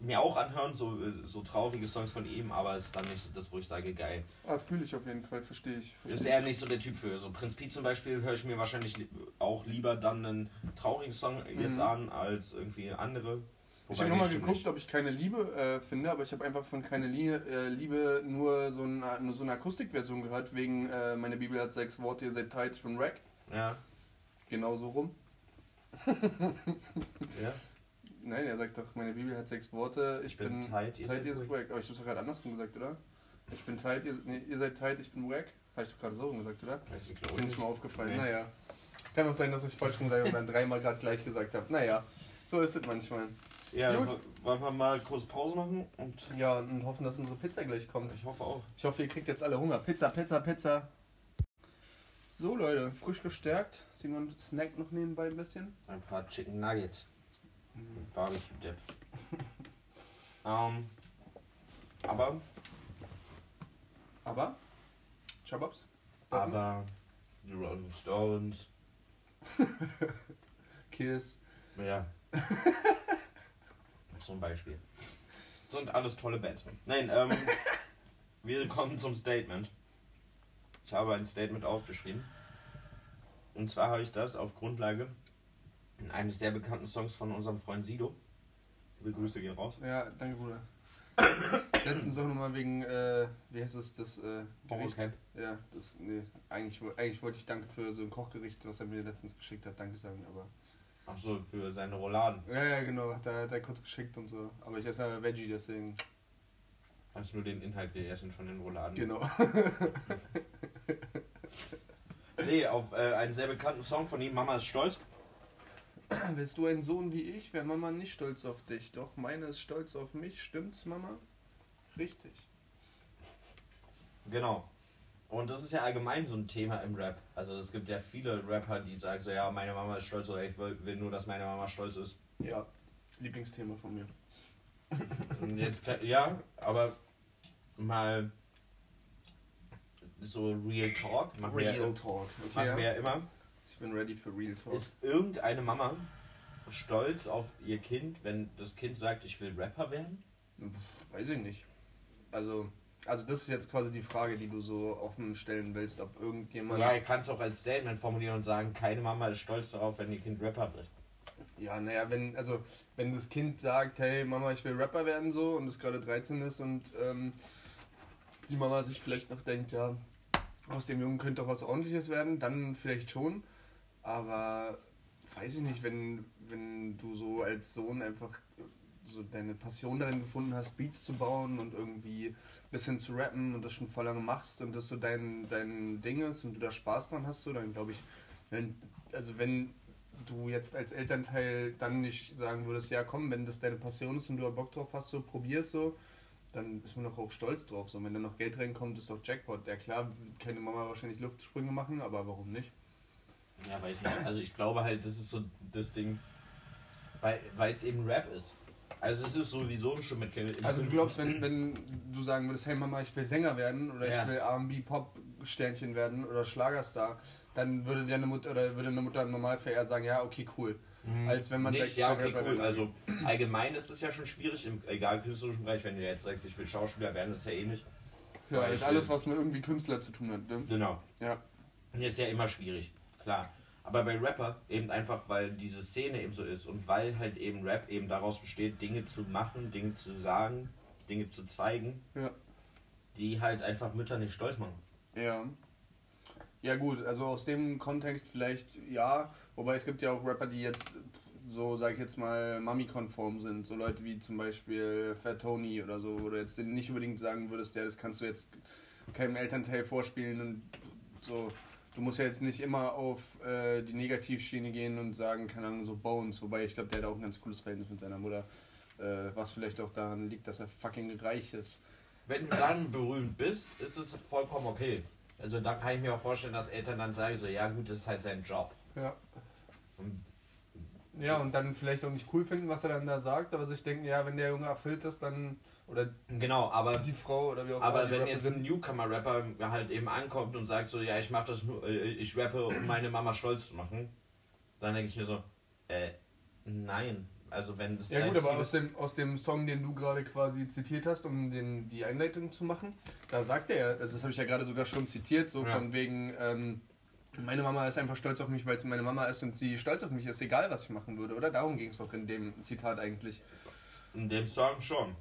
mir auch anhören, so, äh, so traurige Songs von ihm, aber es ist dann nicht so das, wo ich sage, geil. Ah, fühle ich auf jeden Fall, verstehe ich. Das ist Versteh er nicht so der Typ für. So Prinz Pi zum Beispiel höre ich mir wahrscheinlich li- auch lieber dann einen traurigen Song jetzt Mhm. an, als irgendwie andere. Ich habe nochmal geguckt, ob ich keine Liebe äh, finde, aber ich habe einfach von keine Liebe, äh, Liebe nur, so eine, nur so eine Akustikversion gehört, wegen äh, meine Bibel hat sechs Worte, ihr seid tight, ich bin Rack. Ja. Genau so rum. ja. Nein, er sagt doch, meine Bibel hat sechs Worte, ich, ich bin, bin tight, ihr, seid wack. Aber ich hab's doch gerade andersrum gesagt, oder? Ich bin tight, ihr, nee, ihr seid tight, ich bin wack. Habe ich doch gerade so rum gesagt, oder? Das ist dir nicht mal aufgefallen. Nee. Naja. Kann auch sein, dass ich falsch rum sage und dann dreimal gerade gleich gesagt habe. Naja, so ist es manchmal. Ja, Gut. wollen wir mal kurz Pause machen? Und ja, und hoffen, dass unsere Pizza gleich kommt. Ich hoffe auch. Ich hoffe, ihr kriegt jetzt alle Hunger. Pizza, Pizza, Pizza. So Leute, frisch gestärkt. Simon snackt noch nebenbei ein bisschen. Ein paar Chicken Nuggets. Mhm. Barbecue Dip. ähm, aber. Aber? Chababs? Aber. The Rolling Stones. Kiss. Ja. zum Beispiel. Sind alles tolle Bands. Nein, ähm, wir kommen zum Statement. Ich habe ein Statement aufgeschrieben. Und zwar habe ich das auf Grundlage eines sehr bekannten Songs von unserem Freund Sido. Liebe Grüße gehen raus. Ja, danke, Bruder. Letztens auch nochmal wegen, äh, wie heißt es, das äh, Gericht. Ja, das, nee, eigentlich, eigentlich wollte ich danke für so ein Kochgericht, was er mir letztens geschickt hat, danke sagen, aber Ach so, für seine Rouladen. Ja, ja, genau. Da hat er kurz geschickt und so. Aber ich esse ja Veggie, deswegen. Hast nur den Inhalt gegessen von den Rouladen. Genau. nee, auf äh, einen sehr bekannten Song von ihm, Mama ist stolz. Willst du einen Sohn wie ich, wäre Mama nicht stolz auf dich. Doch meine ist stolz auf mich. Stimmt's, Mama? Richtig. Genau. Und das ist ja allgemein so ein Thema im Rap. Also es gibt ja viele Rapper, die sagen so, ja, meine Mama ist stolz oder ich will, will nur, dass meine Mama stolz ist. Ja, Lieblingsthema von mir. Jetzt, ja, aber mal so Real Talk. Machen Real wir, Talk. Okay, machen ja. wir ja immer. Ich bin ready für Real Talk. Ist irgendeine Mama stolz auf ihr Kind, wenn das Kind sagt, ich will Rapper werden? Weiß ich nicht. Also also das ist jetzt quasi die Frage, die du so offen stellen willst, ob irgendjemand... Ja, ihr kannst auch als Statement formulieren und sagen, keine Mama ist stolz darauf, wenn ihr Kind Rapper wird. Ja, naja, wenn, also, wenn das Kind sagt, hey Mama, ich will Rapper werden so und es gerade 13 ist und ähm, die Mama sich vielleicht noch denkt, ja, aus dem Jungen könnte doch was ordentliches werden, dann vielleicht schon. Aber weiß ich nicht, wenn, wenn du so als Sohn einfach so deine Passion darin gefunden hast, Beats zu bauen und irgendwie ein bisschen zu rappen und das schon voll lange machst und das so dein, dein Ding ist und du da Spaß dran hast, so, dann glaube ich, wenn, also wenn du jetzt als Elternteil dann nicht sagen würdest, ja komm, wenn das deine Passion ist und du da Bock drauf hast, so probier's so, dann ist man doch auch stolz drauf. So, wenn da noch Geld reinkommt, ist doch Jackpot. Ja klar, keine Mama wahrscheinlich Luftsprünge machen, aber warum nicht? Ja, weiß nicht. Also ich glaube halt, das ist so das Ding, weil es eben Rap ist. Also es ist sowieso schon mit Also du glaubst, wenn, wenn du sagen würdest, hey Mama, ich will Sänger werden oder ja. ich will R&B Pop Sternchen werden oder Schlagerstar, dann würde deine Mutter oder würde eine Mutter im Normalfall eher sagen, ja, okay, cool. Mhm. Als wenn man Nicht, sagt, ja, okay, cool. Also allgemein ist es ja schon schwierig, im egal künstlerischen Bereich, wenn du jetzt sagst, ich will Schauspieler werden, ist ja ähnlich. Ja, halt alles, was mit irgendwie Künstler zu tun hat. Ne? Genau. Ja. Und ist ja immer schwierig, klar. Aber bei Rapper eben einfach, weil diese Szene eben so ist und weil halt eben Rap eben daraus besteht, Dinge zu machen, Dinge zu sagen, Dinge zu zeigen, ja. die halt einfach Mütter nicht stolz machen. Ja. Ja gut, also aus dem Kontext vielleicht ja, wobei es gibt ja auch Rapper, die jetzt so, sag ich jetzt mal, Mami-konform sind. So Leute wie zum Beispiel Fat Tony oder so, wo du jetzt nicht unbedingt sagen würdest, ja, das kannst du jetzt keinem Elternteil vorspielen und so du musst ja jetzt nicht immer auf äh, die Negativschiene gehen und sagen, keine Ahnung, so Bones, wobei ich glaube, der hat auch ein ganz cooles Verhältnis mit seiner Mutter, äh, was vielleicht auch daran liegt, dass er fucking reich ist. Wenn du dann berühmt bist, ist es vollkommen okay. Also da kann ich mir auch vorstellen, dass Eltern dann sagen, so, ja gut, das ist halt sein Job. Ja. Und ja, und dann vielleicht auch nicht cool finden, was er dann da sagt, aber sich denken, ja, wenn der Junge erfüllt ist, dann oder genau, aber die Frau oder wie auch immer. Aber wenn jetzt ein Newcomer-Rapper halt eben ankommt und sagt so, ja, ich mach das nur, äh, ich rappe, um meine Mama stolz zu machen, dann denke ich mir so, äh, nein. Also wenn das Ja gut, aber aus dem, aus dem Song, den du gerade quasi zitiert hast, um den, die Einleitung zu machen, da sagt er ja, also das habe ich ja gerade sogar schon zitiert, so ja. von wegen, ähm, meine Mama ist einfach stolz auf mich, weil es meine Mama ist und sie stolz auf mich ist, egal was ich machen würde, oder? Darum ging es doch in dem Zitat eigentlich. In dem Song schon.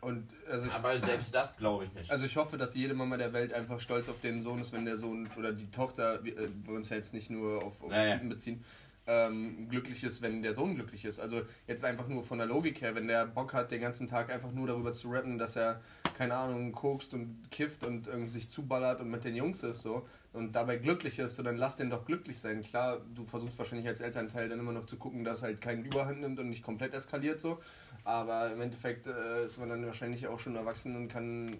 Und also ich, Aber selbst das glaube ich nicht. Also ich hoffe, dass jede Mama der Welt einfach stolz auf den Sohn ist, wenn der Sohn oder die Tochter, wir, äh, wir uns ja jetzt nicht nur auf, auf Ja, ja. Typen beziehen, ähm, glücklich ist, wenn der Sohn glücklich ist. Also jetzt einfach nur von der Logik her, wenn der Bock hat, den ganzen Tag einfach nur darüber zu rappen, dass er, keine Ahnung, kokst und kifft und irgendwie sich zuballert und mit den Jungs ist so und dabei glücklich ist, so dann lass den doch glücklich sein. Klar, du versuchst wahrscheinlich als Elternteil dann immer noch zu gucken, dass halt keinen Überhand nimmt und nicht komplett eskaliert so. Aber im Endeffekt äh, ist man dann wahrscheinlich auch schon erwachsen und kann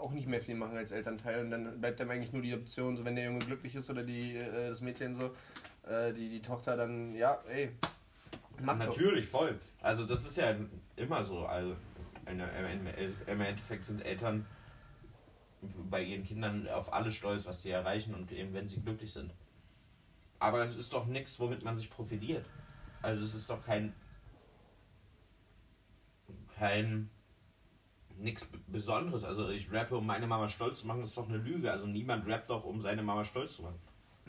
auch nicht mehr viel machen als Elternteil. Und dann bleibt einem eigentlich nur die Option, so wenn der Junge glücklich ist oder die, äh, das Mädchen so, äh, die, die Tochter dann, ja, ey, mach doch. Natürlich, voll. Also das ist ja immer so. Also im im Endeffekt sind Eltern bei ihren Kindern auf alles stolz, was sie erreichen und eben wenn sie glücklich sind. Aber es ist doch nichts, womit man sich profiliert. Also es ist doch kein kein nichts Besonderes. Also ich rappe, um meine Mama stolz zu machen, das ist doch eine Lüge. Also niemand rappt doch, um seine Mama stolz zu machen.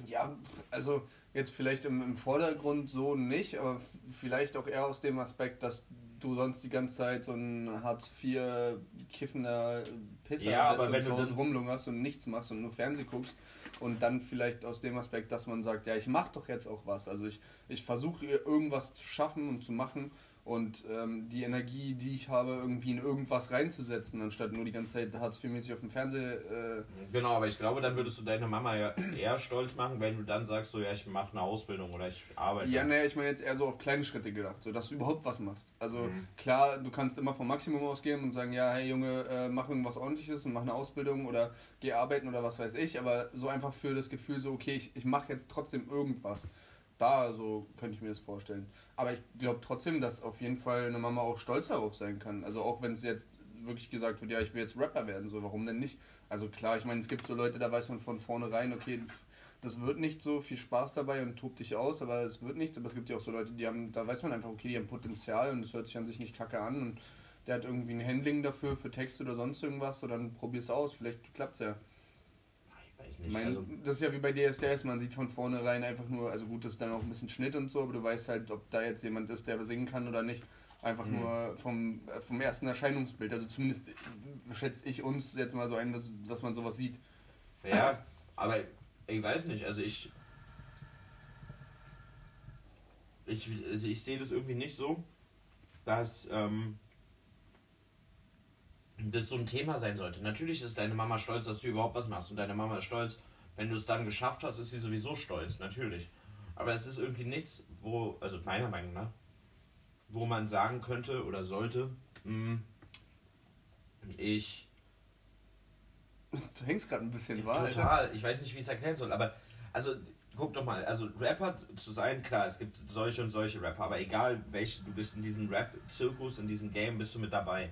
Ja, also jetzt vielleicht im, im Vordergrund so nicht, aber vielleicht auch eher aus dem Aspekt, dass du sonst die ganze Zeit so ein Hartz IV kiffender Pisser Ja, bist aber und wenn zu du rumlungerst und nichts machst und nur Fernsehen guckst und dann vielleicht aus dem Aspekt, dass man sagt, ja, ich mach doch jetzt auch was. Also ich, ich versuche irgendwas zu schaffen und zu machen und ähm, die Energie, die ich habe, irgendwie in irgendwas reinzusetzen, anstatt nur die ganze Zeit Hartz IV-mäßig auf dem Fernseher äh, Genau, aber ich glaube, dann würdest du deine Mama ja eher stolz machen, wenn du dann sagst, so ja, ich mache eine Ausbildung oder ich arbeite. Ja, naja, ich meine jetzt eher so auf kleine Schritte gedacht, so dass du überhaupt was machst. Also Mhm. klar, du kannst immer vom Maximum ausgehen und sagen, ja, hey Junge, äh, mach irgendwas ordentliches und mach eine Ausbildung oder geh arbeiten oder was weiß ich, aber so einfach für das Gefühl so, okay, ich, ich mache jetzt trotzdem irgendwas. Da so könnte ich mir das vorstellen. Aber ich glaube trotzdem, dass auf jeden Fall eine Mama auch stolz darauf sein kann. Also auch wenn es jetzt wirklich gesagt wird, ja, ich will jetzt Rapper werden, so warum denn nicht? Also klar, ich meine, es gibt so Leute, da weiß man von vornherein, okay, das wird nicht so viel Spaß dabei und tobt dich aus, aber es wird nichts. Aber es gibt ja auch so Leute, die haben, da weiß man einfach, okay, die haben Potenzial und es hört sich an sich nicht kacke an und der hat irgendwie ein Handling dafür, für Texte oder sonst irgendwas, so dann probier's aus, vielleicht klappt's ja. Nicht. meine, also, das ist ja wie bei DSDS, man sieht von vornherein einfach nur, also gut, das ist dann auch ein bisschen Schnitt und so, aber du weißt halt, ob da jetzt jemand ist, der singen kann oder nicht. Einfach Mhm. nur vom, äh, vom ersten Erscheinungsbild. Also zumindest äh, schätze ich uns jetzt mal so ein, dass, dass man sowas sieht. ja, aber ich weiß nicht. Also ich. Ich, also ich sehe das irgendwie nicht so, dass ähm, das so ein Thema sein sollte. Natürlich ist deine Mama stolz, dass du überhaupt was machst. Und deine Mama ist stolz, wenn du es dann geschafft hast, ist sie sowieso stolz, natürlich. Aber es ist irgendwie nichts, wo, also meiner Meinung nach, wo man sagen könnte oder sollte, hm, ich Du hängst gerade ein bisschen, war? Total. Ich weiß nicht, wie ich es erklären soll, aber also guck doch mal, also Rapper zu sein, klar, es gibt solche und solche Rapper, aber egal welche, du bist in diesem Rap-Zirkus, in diesem Game, bist du mit dabei.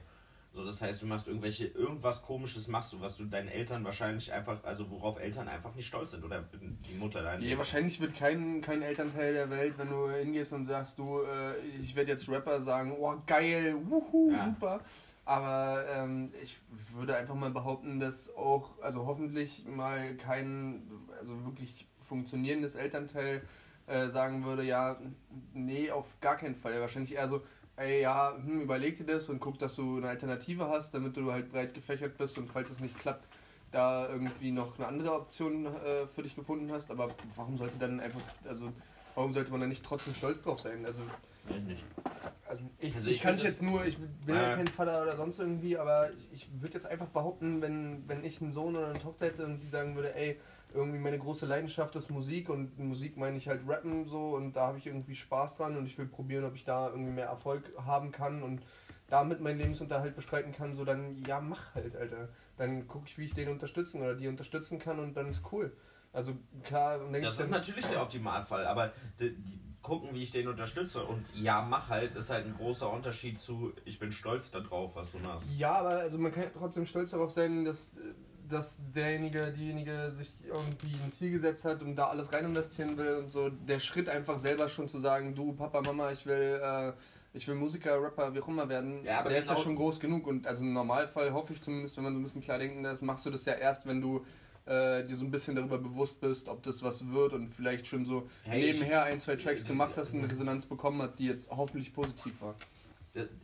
So, das heißt, du machst irgendwelche, irgendwas komisches machst du, was du deinen Eltern wahrscheinlich einfach, also worauf Eltern einfach nicht stolz sind oder die Mutter dein Ja, wahrscheinlich wird kein, kein Elternteil der Welt, wenn du hingehst und sagst, du, äh, ich werde jetzt Rapper sagen, oh geil, wuhu, Ja. super. Aber ähm, ich würde einfach mal behaupten, dass auch, also hoffentlich mal kein, also wirklich funktionierendes Elternteil äh, sagen würde, ja, nee, auf gar keinen Fall. Wahrscheinlich eher so, ey, ja, hm, überleg dir das und guck, dass du eine Alternative hast, damit du halt breit gefächert bist und falls es nicht klappt, da irgendwie noch eine andere Option äh, für dich gefunden hast. Aber warum sollte dann einfach, also warum sollte man da nicht trotzdem stolz drauf sein? Also, Weiß ich nicht. also ich, Also ich, ich kann es jetzt nur, ich bin Ja. ja kein Vater oder sonst irgendwie, aber ich, ich würde jetzt einfach behaupten, wenn, wenn ich einen Sohn oder eine Tochter hätte und die sagen würde, ey, irgendwie meine große Leidenschaft ist Musik und Musik meine ich halt Rappen so und da habe ich irgendwie Spaß dran und ich will probieren, ob ich da irgendwie mehr Erfolg haben kann und damit meinen Lebensunterhalt bestreiten kann, so dann ja, mach halt, Alter. Dann gucke ich, wie ich den unterstützen oder die unterstützen kann und dann ist cool. Also klar, Das ist natürlich der Optimalfall, aber die, die gucken, wie ich den unterstütze und ja, mach halt, ist halt ein großer Unterschied zu, ich bin stolz darauf, was du machst. Ja, aber also man kann ja trotzdem stolz darauf sein, dass, dass derjenige, diejenige sich irgendwie ein Ziel gesetzt hat und da alles rein investieren will und so. Der Schritt einfach selber schon zu sagen, du Papa, Mama, ich will, äh, ich will Musiker, Rapper, wie auch immer werden, Ja, der ist ja schon groß genug. Und also im Normalfall hoffe ich zumindest, wenn man so ein bisschen klar denken ist, machst du das ja erst, wenn du äh, dir so ein bisschen darüber bewusst bist, ob das was wird und vielleicht schon so Hey, nebenher ein, zwei Tracks gemacht hast und eine Resonanz bekommen hat, die jetzt hoffentlich positiv war.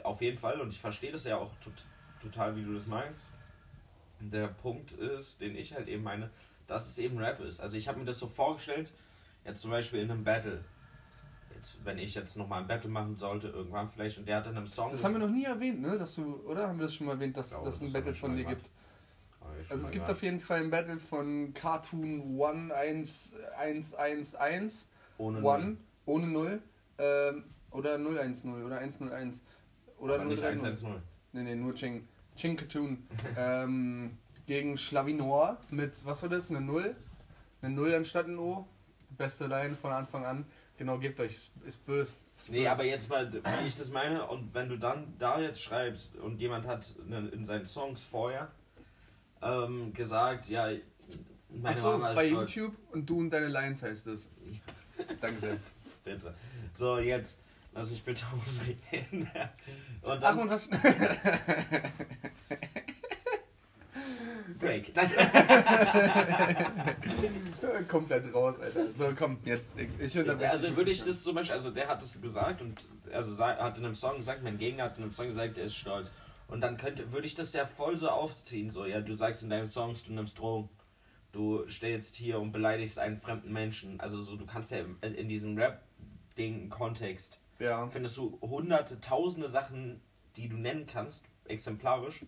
auf jeden Fall, und ich verstehe das ja auch tot, total, wie du das meinst. Der Punkt ist, den ich halt eben meine, dass es eben Rap ist. Also ich habe mir das so vorgestellt, jetzt zum Beispiel in einem Battle. Jetzt, wenn ich jetzt nochmal ein Battle machen sollte, irgendwann vielleicht, und der hat in einem Song. Das haben wir noch nie erwähnt, ne? Dass du, oder? Haben wir das schon mal erwähnt, dass es ein Battle von dir gibt? Also es gibt auf jeden Fall ein Battle von Cartoon 11111 ohne One, 0. ohne 0 ähm, oder 010 oder 101 oder Aber 030. Nee, nee, nur Ching. Chinkatun. ähm, gegen Schlavinor mit, was war das? Eine 0? Eine 0 anstatt ein O. Beste Line von Anfang an. Genau, gebt euch, ist, ist böse. Ist nee, böse. aber jetzt mal, wie ich das meine, und wenn du dann da jetzt schreibst und jemand hat in seinen Songs vorher ähm, gesagt, ja, meine Achso, Mama ist bei stolz. YouTube und du und deine Lines heißt es. Danke sehr. Bitte. So, jetzt lass mich bitte ausreden. Und dann, Ach, und hast. Break. Komplett raus, Alter. So, komm, jetzt. Ich unterbreche. Also würde ich das zum Beispiel, also der hat es gesagt und also hat in einem Song gesagt, mein Gegner hat in einem Song gesagt, er ist stolz. Und dann könnte, würde ich das ja voll so aufziehen, so, ja, du sagst in deinen Songs, du nimmst Drogen. Du stellst hier und beleidigst einen fremden Menschen. Also so, du kannst ja in, in diesem Rap-Ding Kontext. Ja. Findest du hunderte, tausende Sachen, die du nennen kannst, exemplarisch.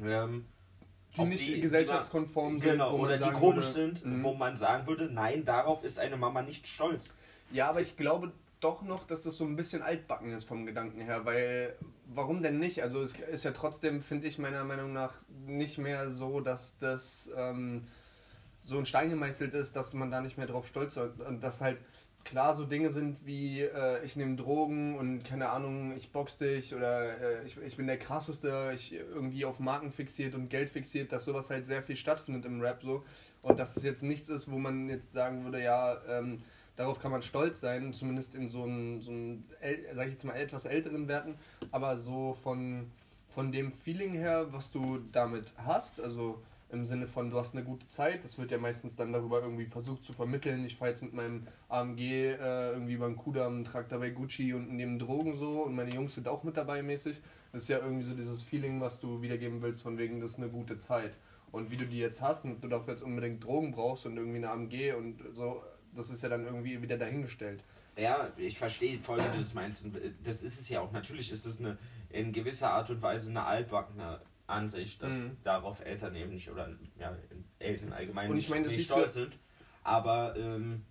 Ähm, die nicht die, gesellschaftskonform die sind. Genau, oder die komisch würde, sind, mh. wo man sagen würde, nein, darauf ist eine Mama nicht stolz. Ja, aber ich glaube doch noch, dass das so ein bisschen altbacken ist vom Gedanken her, weil warum denn nicht? Also es ist ja trotzdem, finde ich meiner Meinung nach, nicht mehr so, dass das ähm, so ein Stein gemeißelt ist, dass man da nicht mehr drauf stolz ist und dass halt klar so Dinge sind wie äh, ich nehme Drogen und keine Ahnung, ich box dich oder äh, ich, ich bin der krasseste, ich irgendwie auf Marken fixiert und Geld fixiert, dass sowas halt sehr viel stattfindet im Rap so. Und dass es jetzt nichts ist, wo man jetzt sagen würde, ja, ähm, darauf kann man stolz sein, zumindest in so einem, so sag ich jetzt mal, etwas älteren Werten, aber so von, von dem Feeling her, was du damit hast, also im Sinne von, du hast eine gute Zeit, das wird ja meistens dann darüber irgendwie versucht zu vermitteln, ich fahre jetzt mit meinem AMG äh, irgendwie beim Kudamm, trage dabei Gucci und nehme Drogen so und meine Jungs sind auch mit dabei mäßig, das ist ja irgendwie so dieses Feeling, was du wiedergeben willst, von wegen, das ist eine gute Zeit. Und wie du die jetzt hast und du dafür jetzt unbedingt Drogen brauchst und irgendwie eine AMG und so, das ist ja dann irgendwie wieder dahingestellt. Ja, ich verstehe voll, wie du das meinst. Das ist es ja auch. Natürlich ist es eine in gewisser Art und Weise eine altbackene Ansicht, dass mhm. darauf Eltern eben nicht oder ja, Eltern allgemein und ich meine, nicht, nicht stolz sind. Aber ähm,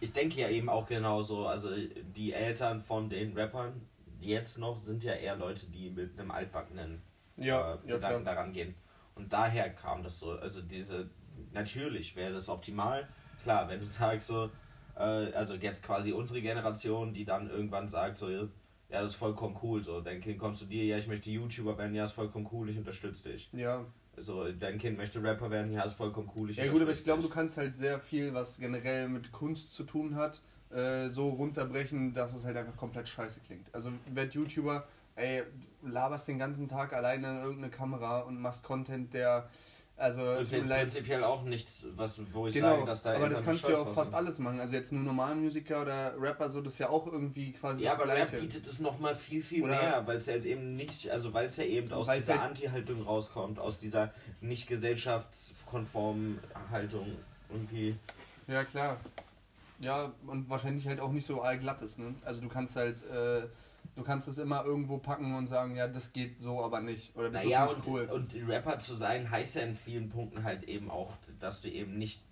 ich denke ja eben auch genauso, also die Eltern von den Rappern jetzt noch sind ja eher Leute, die mit einem altbackenen ja, äh, Gedanken ja, daran gehen. Und daher kam das so. Also diese natürlich wäre das optimal. Klar, wenn du sagst so, äh, also jetzt quasi unsere Generation, die dann irgendwann sagt so, ja, das ist vollkommen cool, so, dein Kind kommt zu dir, ja, ich möchte YouTuber werden, ja, ist vollkommen cool, ich unterstütze dich. Ja. So, dein Kind möchte Rapper werden, ja, ist vollkommen cool, ich Ja gut, aber ich glaube, du kannst halt sehr viel, was generell mit Kunst zu tun hat, äh, so runterbrechen, dass es halt einfach komplett scheiße klingt. Also, werd YouTuber, ey, laberst den ganzen Tag alleine in irgendeine Kamera und machst Content, der also das ist jetzt prinzipiell auch nichts, was, wo ich genau, sage, dass da Aber das kannst du ja auch fast alles machen. Also jetzt nur normalen Musiker oder Rapper, so das ist ja auch irgendwie quasi ja, das Gleiche. Ja, aber Rap bietet es nochmal viel, viel oder mehr, weil es halt eben nicht, also weil es ja eben aus dieser halt Anti-Haltung rauskommt, aus dieser nicht gesellschaftskonformen Haltung irgendwie. Ja, klar. Ja, und wahrscheinlich halt auch nicht so allglatt ist, ne? Also du kannst halt... Äh, Du kannst es immer irgendwo packen und sagen, ja, das geht so, aber nicht. Oder das naja, ist nicht und, cool. Und Rapper zu sein heißt ja in vielen Punkten halt eben auch, dass du eben nicht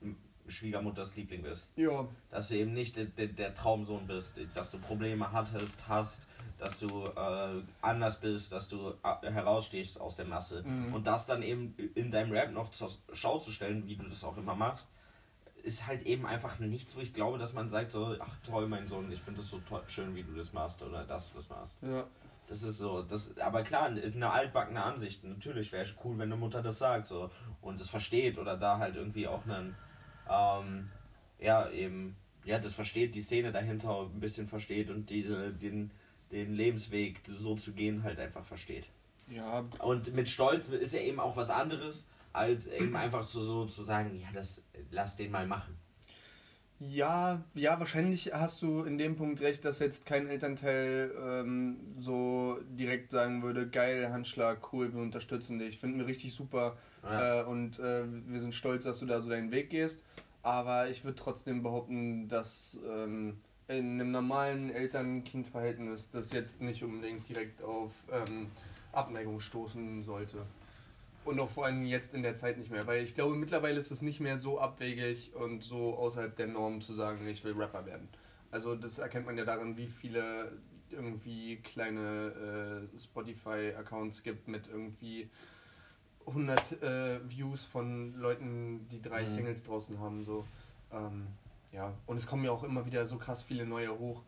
Schwiegermutters Liebling bist. Ja. Dass du eben nicht der, der, der Traumsohn bist, dass du Probleme hattest, hast, dass du äh, anders bist, dass du äh, herausstehst aus der Masse. Mhm. Und das dann eben in deinem Rap noch zur Schau zu stellen, wie du das auch immer machst, ist halt eben einfach nichts, wo ich glaube, dass man sagt so, ach toll, mein Sohn, ich finde es so toll, schön, wie du das machst oder dass du das machst. Ja. Das ist so, das, aber klar, eine altbackene Ansicht. Natürlich wäre es cool, wenn eine Mutter das sagt so und es versteht oder da halt irgendwie auch einen, ähm, ja, eben, ja, das versteht, die Szene dahinter ein bisschen versteht und diese, den, den Lebensweg so zu gehen halt einfach versteht. Ja. Und mit Stolz ist ja eben auch was anderes als eben einfach so, so zu sagen, ja, das lass den mal machen. Ja, ja, wahrscheinlich hast du in dem Punkt recht, dass jetzt kein Elternteil ähm, so direkt sagen würde, geil, Handschlag, cool, wir unterstützen dich, finden wir richtig super Ja. äh, und äh, wir sind stolz, dass du da so deinen Weg gehst. Aber ich würde trotzdem behaupten, dass ähm, in einem normalen Eltern-Kind-Verhältnis das jetzt nicht unbedingt direkt auf ähm, Abneigung stoßen sollte. Und auch vor allem jetzt in der Zeit nicht mehr, weil ich glaube, mittlerweile ist es nicht mehr so abwegig und so außerhalb der Norm zu sagen, ich will Rapper werden. Also das erkennt man ja daran, wie viele irgendwie kleine äh, Spotify-Accounts gibt mit irgendwie 100 äh, Views von Leuten, die drei Mhm. Singles draußen haben. So. Ähm, ja, und es kommen ja auch immer wieder so krass viele neue hoch.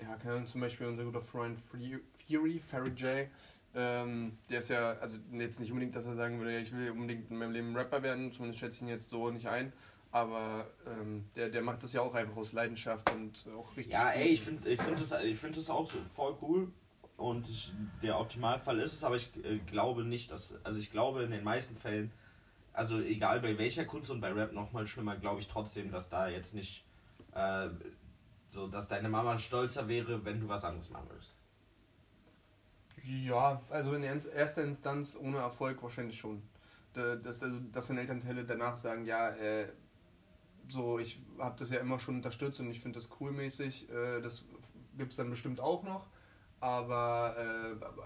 Ja, keine Ahnung, zum Beispiel unser guter Freund Fury, Ferry J. Ähm, der ist ja, also jetzt nicht unbedingt, dass er sagen würde, ja, ich will unbedingt in meinem Leben Rapper werden, zumindest schätze ich ihn jetzt so nicht ein. Aber ähm, der, der macht das ja auch einfach aus Leidenschaft und auch richtig. Ja, ey, ich finde ich find das, ich find das auch so voll cool. Und ich, der Optimalfall ist es, aber ich äh, glaube nicht, dass. Also ich glaube in den meisten Fällen, also egal bei welcher Kunst und bei Rap nochmal schlimmer, glaube ich trotzdem, dass da jetzt nicht äh, so, dass deine Mama stolzer wäre, wenn du was anderes machen würdest. Ja, also in erster Instanz ohne Erfolg wahrscheinlich schon. Da- Dass, also, dass dann Elternteile danach sagen, ja, äh, so, ich habe das ja immer schon unterstützt und ich finde das coolmäßig. Äh, das gibt es dann bestimmt auch noch, aber,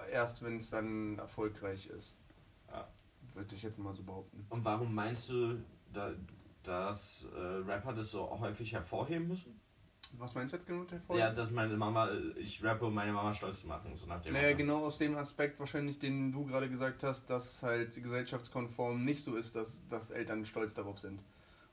äh, erst wenn es dann erfolgreich ist. Ja. Würde ich jetzt mal so behaupten. Und warum meinst du, da, dass äh, Rapper das so häufig hervorheben müssen? Was meinst du jetzt genau Erfolg? Ja, dass meine Mama, ich rappe, um meine Mama stolz zu machen, so nach dem Naja, Motto. genau aus dem Aspekt wahrscheinlich, den du gerade gesagt hast, dass halt gesellschaftskonform nicht so ist, dass, dass Eltern stolz darauf sind.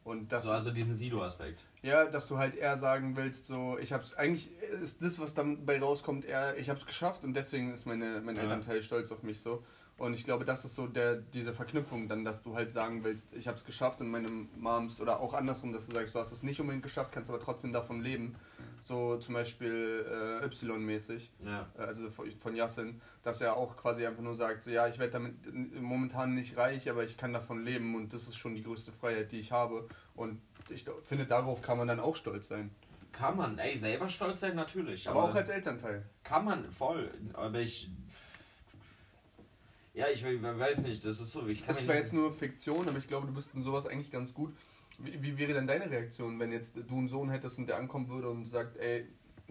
Und das So, also diesen Sido-Aspekt. Ja, dass du halt eher sagen willst, so, ich hab's, eigentlich ist das, was dann bei rauskommt, eher, ich hab's geschafft und deswegen ist meine, mein Ja. Elternteil stolz auf mich so. Und ich glaube, das ist so der, diese Verknüpfung dann, dass du halt sagen willst, ich hab's geschafft und meine Moms, oder auch andersrum, dass du sagst, du hast es nicht unbedingt geschafft, kannst aber trotzdem davon leben. So zum Beispiel äh, Y-mäßig Ja. äh, also von von Yassin, dass er auch quasi einfach nur sagt, so, ja, ich werde damit momentan nicht reich, aber ich kann davon leben und das ist schon die größte Freiheit, die ich habe. Und ich finde, darauf kann man dann auch stolz sein. Kann man, ey, selber stolz sein, natürlich. Aber, auch als Elternteil. Kann man, voll. Aber ich. Ja, ich we- weiß nicht, das ist so. Ich kann Das ist zwar jetzt nur Fiktion, aber ich glaube, du bist in sowas eigentlich ganz gut. Wie, wie wäre denn deine Reaktion, wenn jetzt du einen Sohn hättest und der ankommen würde und sagt, ey,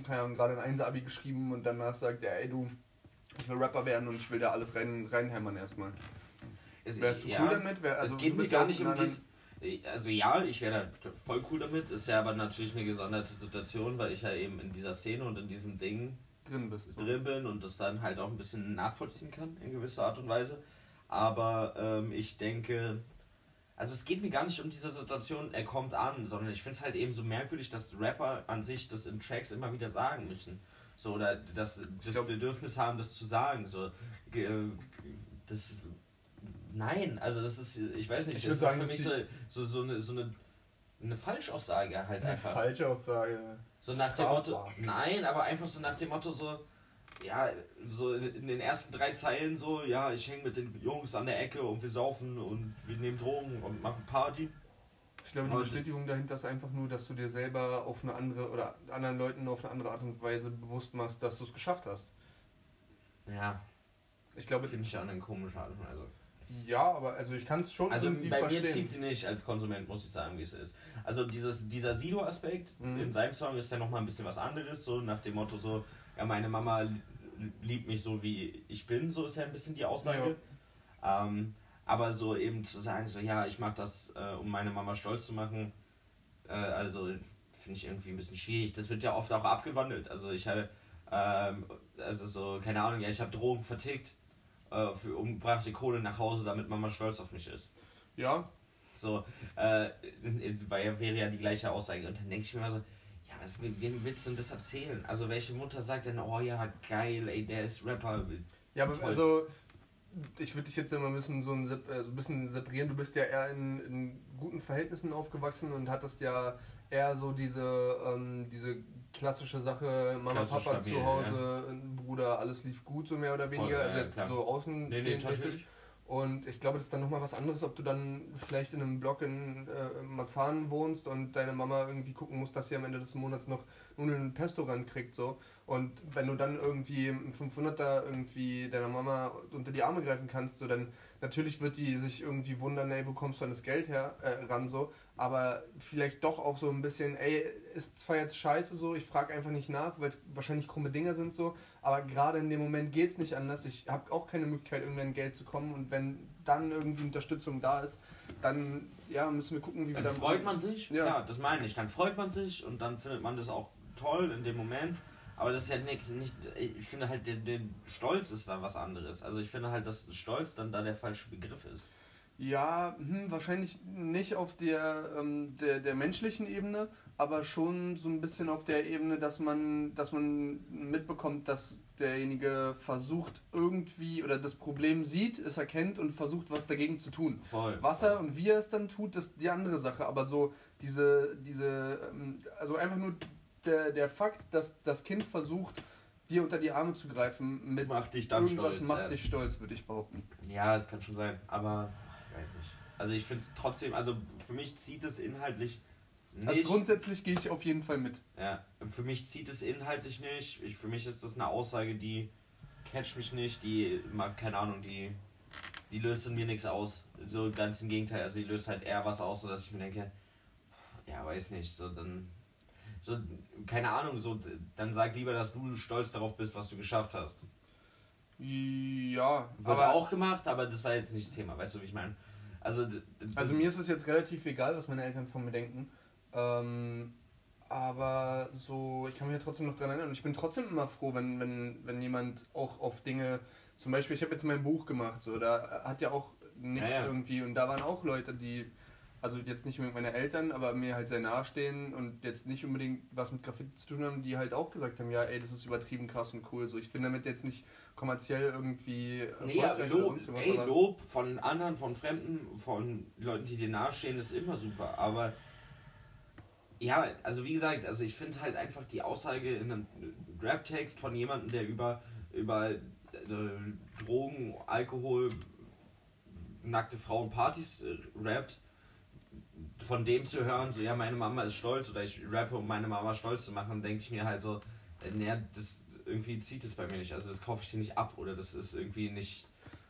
keine Ahnung, gerade ein Einser-Abi geschrieben und danach sagt, ja, ey, du, ich will Rapper werden und ich will da alles rein, reinhämmern erstmal. es, Wärst du ja, cool damit? Wär, also, es geht mir gar ja nicht um dies. Also ja, ich wäre da voll cool damit. Ist ja aber natürlich eine gesonderte Situation, weil ich ja eben in dieser Szene und in diesem Ding drin bist. So. drin bin und das dann halt auch ein bisschen nachvollziehen kann in gewisser Art und Weise. Aber ähm, ich denke, also es geht mir gar nicht um diese Situation, er kommt an, sondern ich finde es halt eben so merkwürdig, dass Rapper an sich das in Tracks immer wieder sagen müssen. So, oder dass das glaub- Bedürfnis haben, das zu sagen. So, ge- das. Nein, also das ist, ich weiß nicht, Ich das würd sagen, ist für mich so, so, so, eine, so eine, eine Falschaussage halt Eine einfach. falsche Aussage. So nach dem Motto, Strafbar. nein, aber einfach so nach dem Motto so, ja, so in den ersten drei Zeilen so, ja, ich hänge mit den Jungs an der Ecke und wir saufen und wir nehmen Drogen und machen Party. Ich glaube, die Bestätigung dahinter ist einfach nur, dass du dir selber auf eine andere oder anderen Leuten auf eine andere Art und Weise bewusst machst, dass du es geschafft hast. Ja, Ich glaube, finde ich an eine komische Art und Weise. Ja, aber also ich kann es schon Also irgendwie bei mir verstehen. zieht sie nicht als Konsument, muss ich sagen, wie es ist. Also dieses, dieser Sido-Aspekt Mhm. in seinem Song ist ja nochmal ein bisschen was anderes, so nach dem Motto so, ja, meine Mama li- liebt mich so, wie ich bin, so ist ja ein bisschen die Aussage. Ähm, aber so eben zu sagen, so, ja, ich mache das, äh, um meine Mama stolz zu machen, äh, also finde ich irgendwie ein bisschen schwierig. Das wird ja oft auch abgewandelt. Also ich habe, ähm, also so, keine Ahnung, ja, ich habe Drogen vertickt, äh, für, um, brachte die Kohle nach Hause, damit Mama stolz auf mich ist. Ja, So, äh, weil wäre ja die gleiche Aussage. Und dann denke ich mir immer so, ja, was, wem willst du denn das erzählen? Also welche Mutter sagt denn, oh ja, geil, ey, der ist Rapper. ja, aber Toll. also ich würde dich jetzt immer ein bisschen so ein, sep- äh, so ein bisschen separieren. Du bist ja eher in, in guten Verhältnissen aufgewachsen und hattest ja eher so diese, ähm, diese klassische Sache, Mama, Klassisch Papa stabil, zu Hause, ein Bruder, alles lief gut, so mehr oder Voll, weniger. ja, also jetzt klar. so außenstehend mäßig. Und ich glaube, das ist dann nochmal was anderes, ob du dann vielleicht in einem Block in äh, Marzahn wohnst und deine Mama irgendwie gucken muss, dass sie am Ende des Monats noch Nudeln Pesto rankriegt. So. Und wenn du dann irgendwie im 500er irgendwie deiner Mama unter die Arme greifen kannst, so dann natürlich wird die sich irgendwie wundern, ey, wo kommst du an das Geld her äh, ran so, aber vielleicht doch auch so ein bisschen, ey, ist zwar jetzt scheiße so, ich frage einfach nicht nach, weil es wahrscheinlich krumme Dinge sind so, aber gerade in dem Moment geht es nicht anders. Ich habe auch keine Möglichkeit, irgendwie an Geld zu kommen und wenn dann irgendwie Unterstützung da ist, dann ja, müssen wir gucken, wie dann wir dann. freut man sich, ja. klar, das meine ich. Dann freut man sich und dann findet man das auch toll in dem Moment. Aber das ist ja nichts, nicht, ich finde halt, der, der Stolz ist da was anderes. Also ich finde halt, dass Stolz dann da der falsche Begriff ist. Ja, hm, wahrscheinlich nicht auf der, ähm, der, der menschlichen Ebene, aber schon so ein bisschen auf der Ebene, dass man, dass man mitbekommt, dass derjenige versucht irgendwie oder das Problem sieht, es erkennt und versucht, was dagegen zu tun. Voll, was er und wie er es dann tut, ist die andere Sache. Aber so diese, diese, ähm, also einfach nur der, der Fakt, dass das Kind versucht, dir unter die Arme zu greifen mit macht dich dann irgendwas stolz, macht ja. dich stolz, würde ich behaupten. Ja, das kann schon sein, aber weiß nicht. Also ich finde es trotzdem, also für mich zieht es inhaltlich nicht. Also grundsätzlich gehe ich auf jeden Fall mit. Ja, für mich zieht es inhaltlich nicht. Ich, für mich ist das eine Aussage, die catcht mich nicht, die, keine Ahnung, die, die löst in mir nichts aus. So ganz im Gegenteil, also die löst halt eher was aus, sodass ich mir denke, ja, weiß nicht, so dann, so, keine Ahnung, so, dann sag lieber, dass du stolz darauf bist, was du geschafft hast. Ja, Wurde aber auch gemacht, aber das war jetzt nicht das Thema, weißt du, wie ich meine? Also, also mir ist es jetzt relativ egal, was meine Eltern von mir denken. Ähm, aber so, ich kann mich ja trotzdem noch dran erinnern. Und ich bin trotzdem immer froh, wenn, wenn, wenn jemand auch auf Dinge, zum Beispiel, ich habe jetzt mein Buch gemacht, so, da hat ja auch nichts ja, ja. irgendwie. Und da waren auch Leute, die, also jetzt nicht unbedingt meine Eltern, aber mir halt sehr nahestehen und jetzt nicht unbedingt was mit Graffiti zu tun haben, die halt auch gesagt haben, ja, ey, das ist übertrieben krass und cool. So, ich bin damit jetzt nicht kommerziell irgendwie nee, Lob, was, ey, Lob von anderen, von Fremden, von Leuten, die dir nahestehen, ist immer super. Aber ja, also wie gesagt, also ich finde halt einfach die Aussage in einem Rap-Text von jemandem, der über, über äh, Drogen, Alkohol, nackte Frauen, Partys äh, rappt, von dem zu hören, so ja, meine Mama ist stolz oder ich rappe, um meine Mama stolz zu machen, denke ich mir halt so, äh, naja, das irgendwie zieht es bei mir nicht. Also das kaufe ich dir nicht ab oder das ist irgendwie nicht.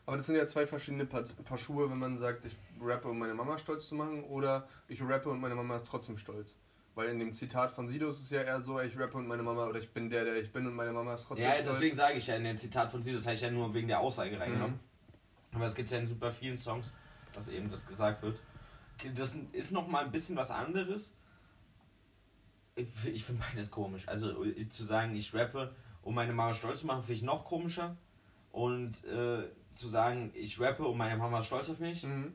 Aber das sind ja zwei verschiedene Paar, Paar Schuhe, wenn man sagt, ich rappe, um meine Mama stolz zu machen oder ich rappe und meine Mama ist trotzdem stolz. Weil in dem Zitat von Sido ist es ja eher so, ich rappe und meine Mama, oder ich bin der, der ich bin und meine Mama ist trotzdem Ja, stolz. deswegen sage ich ja, in dem Zitat von Sido, das habe ich ja nur wegen der Aussage reingenommen. Mhm. Aber es gibt ja in super vielen Songs, dass eben das gesagt wird. Das ist nochmal ein bisschen was anderes. Ich, ich finde beides komisch. Also zu sagen, ich rappe, um meine Mama stolz zu machen, finde ich noch komischer. Und äh, zu sagen, ich rappe, um meine Mama stolz auf mich, mhm.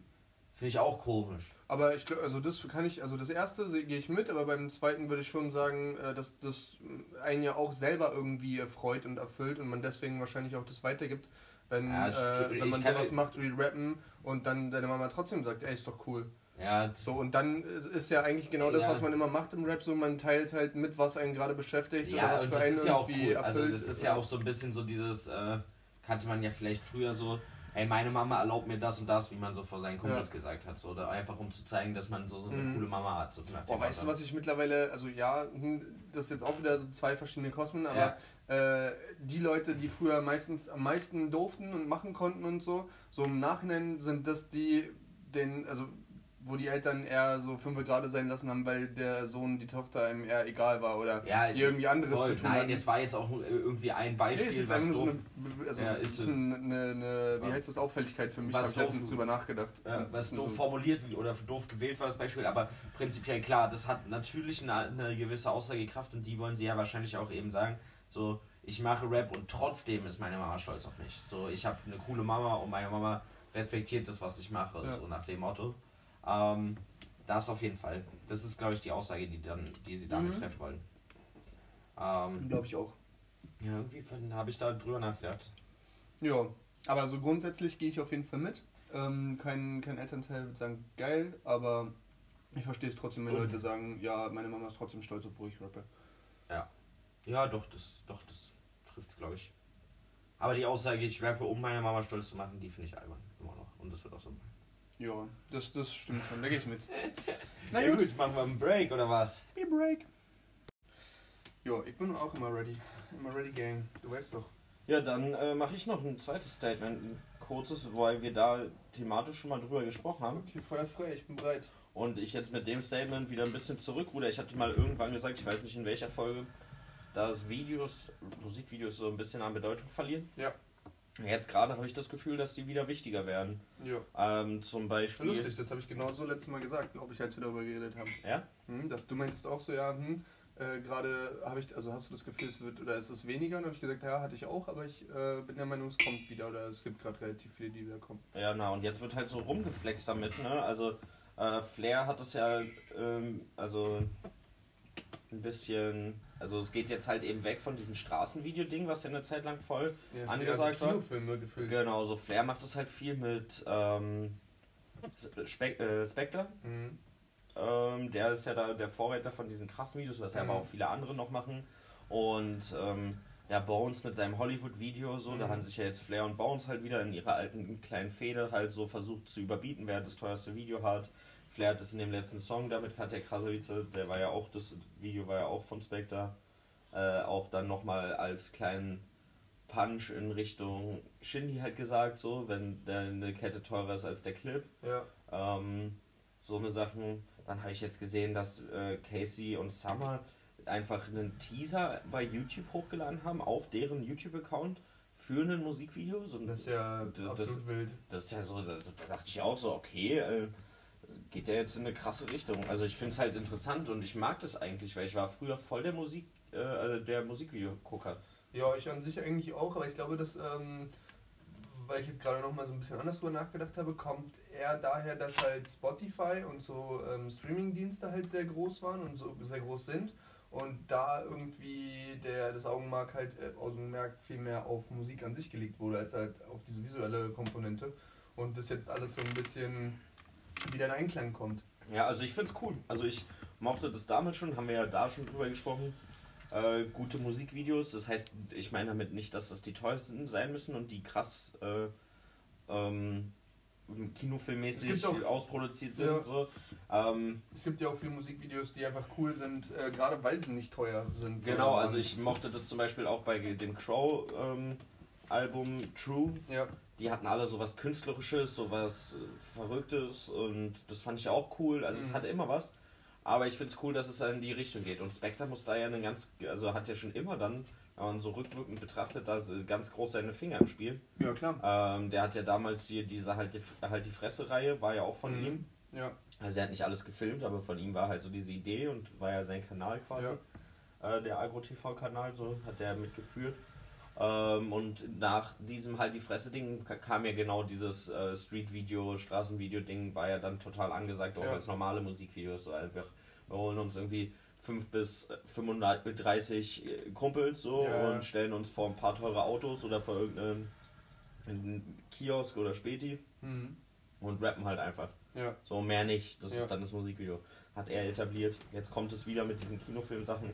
finde ich auch komisch. Aber ich glaube, also das kann ich, also das erste gehe ich mit, aber beim zweiten würde ich schon sagen, äh, dass das einen ja auch selber irgendwie erfreut und erfüllt und man deswegen wahrscheinlich auch das weitergibt, wenn, ja, äh, wenn man sowas macht wie Rappen und dann deine Mama trotzdem sagt, ey, ist doch cool. Ja. So, und dann ist ja eigentlich genau das, was man immer macht im Rap, so man teilt halt mit, was einen gerade beschäftigt ja, oder was für einen irgendwie ja cool. Also erfüllt. Also das ist ja auch so ein bisschen so dieses, äh, kannte man ja vielleicht früher so, hey, meine Mama erlaubt mir das und das, wie man so vor seinen Kumpels ja. gesagt hat. So, oder einfach um zu zeigen, dass man so, so eine mhm. coole Mama hat. So Boah, weißt du, was ich mittlerweile, also ja, hm, das ist jetzt auch wieder so zwei verschiedene Kosmen, aber ja. äh, die Leute, die früher meistens am meisten durften und machen konnten und so, so im Nachhinein sind das die, den, also wo die Eltern eher so fünf gerade sein lassen haben, weil der Sohn, die Tochter ihm eher egal war oder ja, die irgendwie anderes voll. zu tun Nein, es war jetzt auch irgendwie ein Beispiel. Nee, ist jetzt was so eine, also ja, ist eine, eine, eine, wie heißt das, Auffälligkeit für mich, habe ich letztens drüber nachgedacht. Ja, was doof so formuliert oder doof gewählt war das Beispiel, aber prinzipiell klar, das hat natürlich eine, eine gewisse Aussagekraft und die wollen sie ja wahrscheinlich auch eben sagen, so, ich mache Rap und trotzdem ist meine Mama stolz auf mich. So, ich habe eine coole Mama und meine Mama respektiert das, was ich mache, ja. so nach dem Motto. Ähm, das auf jeden Fall. Das ist, glaube ich, die Aussage, die, dann, die sie damit mhm. treffen wollen. Ähm, glaube ich auch. Ja, irgendwie habe ich da drüber nachgedacht. Ja, aber so grundsätzlich gehe ich auf jeden Fall mit. Ähm, kein, kein Elternteil würde sagen, geil, aber ich verstehe es trotzdem, wenn mhm. Leute sagen, ja, meine Mama ist trotzdem stolz, obwohl ich rappe. Ja. Ja, doch, das, doch, das trifft es, glaube ich. Aber die Aussage, ich rappe, um meine Mama stolz zu machen, die finde ich albern. Immer noch. Und das wird auch so bleiben. Ja, das, das stimmt schon, da geh ich mit. Na gut, machen wir einen Break oder was? Be break. Ja, ich bin auch immer ready. Immer ready, Gang. Du weißt doch. Ja, dann äh, mache ich noch ein zweites Statement, ein kurzes, weil wir da thematisch schon mal drüber gesprochen haben. Okay, Feuer frei, ich bin bereit. Und ich jetzt mit dem Statement wieder ein bisschen zurückruder. Ich hatte mal irgendwann gesagt, ich weiß nicht in welcher Folge, dass Videos, Musikvideos so ein bisschen an Bedeutung verlieren. Ja. Jetzt gerade habe ich das Gefühl, dass die wieder wichtiger werden. Ja. Ähm, zum Beispiel. Lustig, das habe ich genau so letztes Mal gesagt, ob ich als wir darüber geredet haben. Ja? Hm, dass du meintest auch so, ja, hm, äh, gerade habe ich, also hast du das Gefühl, es wird, oder ist es weniger? Und habe ich gesagt, ja, hatte ich auch, aber ich äh, bin der Meinung, es kommt wieder, oder es gibt gerade relativ viele, die wieder kommen. Ja, na, und jetzt wird halt so rumgeflext damit, ne? Also, äh, Flair hat es ja, ähm, also ein bisschen, also es geht jetzt halt eben weg von diesem Straßenvideo-Ding, was ja eine Zeit lang voll Ja, es Angesagt sind eher so war. Kinofilme gefühlt. Genau, so Flair macht das halt viel mit ähm, Spe äh, Spectre. Mhm. Ähm, der ist ja da der Vorreiter von diesen krassen Videos, was ja Mhm. aber auch viele andere noch machen. Und ähm, ja, Bones mit seinem Hollywood-Video, so, da Mhm. haben sich ja jetzt Flair und Bones halt wieder in ihrer alten kleinen Fehde halt so versucht zu überbieten, wer das teuerste Video hat. Flair hat es in dem letzten Song damit, Katja Krasavice, der war ja auch, das Video war ja auch von Spectre, äh, auch dann nochmal als kleinen Punch in Richtung Shindy halt gesagt, so, wenn der eine Kette teurer ist als der Clip. Ja. Ähm, so eine Sachen. Dann habe ich jetzt gesehen, dass äh, Casey und Summer einfach einen Teaser bei YouTube hochgeladen haben, auf deren YouTube-Account für ein Musikvideo. So, Das ist ja Das- absolut wild. das ist ja so, das, da dachte ich auch so, okay, äh, geht der jetzt in eine krasse Richtung. Also ich finde es halt interessant und ich mag das eigentlich, weil ich war früher voll der Musik, äh, äh, der Musikvideogucker. Ja, ich an sich eigentlich auch, aber ich glaube, dass, ähm, weil ich jetzt gerade noch mal so ein bisschen anders drüber nachgedacht habe, kommt eher daher, dass halt Spotify und so ähm, Streaming-Dienste halt sehr groß waren und so sehr groß sind und da irgendwie der, das Augenmerk halt äh, Augenmerk viel mehr auf Musik an sich gelegt wurde, als halt auf diese visuelle Komponente und das jetzt alles so ein bisschen wieder in Einklang kommt. Ja, also ich finde es cool. Also ich mochte das damals schon, haben wir ja da schon drüber gesprochen. Äh, gute Musikvideos, das heißt, ich meine damit nicht, dass das die teuersten sein müssen und die krass äh, ähm, kinofilmmäßig auch- ausproduziert sind. Ja. So. Ähm, Es gibt ja auch viele Musikvideos, die einfach cool sind, äh, gerade weil sie nicht teuer sind. genau, So, also ich mochte das zum Beispiel auch bei dem Crow ähm, Album True. Ja, Die hatten alle sowas Künstlerisches, sowas äh, Verrücktes und das fand ich auch cool. Also es Mhm. hatte immer was. Aber ich finde es cool, dass es in die Richtung geht. Und Spectre muss da ja eine ganz, also hat ja schon immer dann, wenn man so rückwirkend betrachtet, da ganz groß seine Finger im Spiel. ja klar. Ähm, der hat ja damals hier diese halt die, halt die Fresse-Reihe, war ja auch von Mhm. ihm. Ja, Also er hat nicht alles gefilmt, aber von ihm war halt so diese Idee und war ja sein Kanal quasi. Äh, der Agro-TV-Kanal, so hat der mitgeführt. Ähm, und nach diesem halt die Fresse-Ding ka- kam ja genau dieses äh, Street-Video, Straßenvideo-Ding, war ja dann total angesagt, auch Ja. als normale Musikvideos. So einfach, wir holen uns irgendwie 5 bis äh, 35 äh, Kumpels so Ja. und stellen uns vor ein paar teure Autos oder vor irgendeinen einen Kiosk oder Späti mhm. und rappen halt einfach. ja. So mehr nicht. Das Ja. ist dann das Musikvideo. Hat er etabliert. Jetzt kommt es wieder mit diesen Kinofilm-Sachen.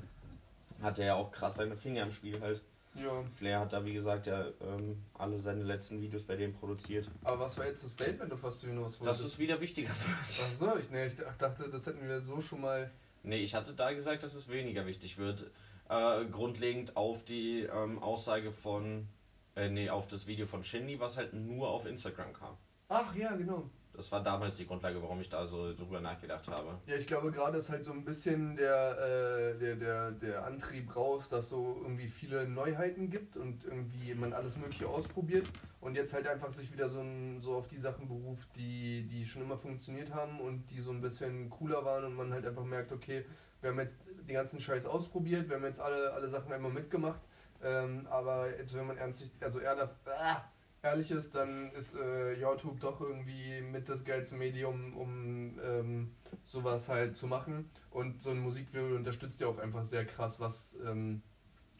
Hat er ja auch krass seine Finger im Spiel halt. Ja. Flair hat da, wie gesagt, ja ähm, alle seine letzten Videos bei dem produziert. Aber was war jetzt das Statement, auf was du hinaus Dass wolltest? es wieder wichtiger wird. Ach so, ich, nee, ich dachte, das hätten wir so schon mal. Nee, ich hatte da gesagt, dass es weniger wichtig wird. Äh, grundlegend auf die ähm, Aussage von. Äh, nee, auf das Video von Shindy, was halt nur auf Instagram kam. Ach ja, genau. Das war damals die Grundlage, warum ich da so drüber nachgedacht habe. Ja, ich glaube gerade ist halt so ein bisschen der, äh, der, der, der Antrieb raus, dass so irgendwie viele Neuheiten gibt und irgendwie man alles mögliche ausprobiert und jetzt halt einfach sich wieder so, ein, so auf die Sachen beruft, die, die schon immer funktioniert haben und die so ein bisschen cooler waren und man halt einfach merkt, okay, wir haben jetzt den ganzen Scheiß ausprobiert, wir haben jetzt alle, alle Sachen einmal mitgemacht, ähm, aber jetzt wenn man ernstlich, also eher ah, ehrlich ist, dann ist äh, YouTube doch irgendwie mit das geilste Medium, um ähm, sowas halt zu machen. Und so ein Musikvideo unterstützt ja auch einfach sehr krass, was, ähm,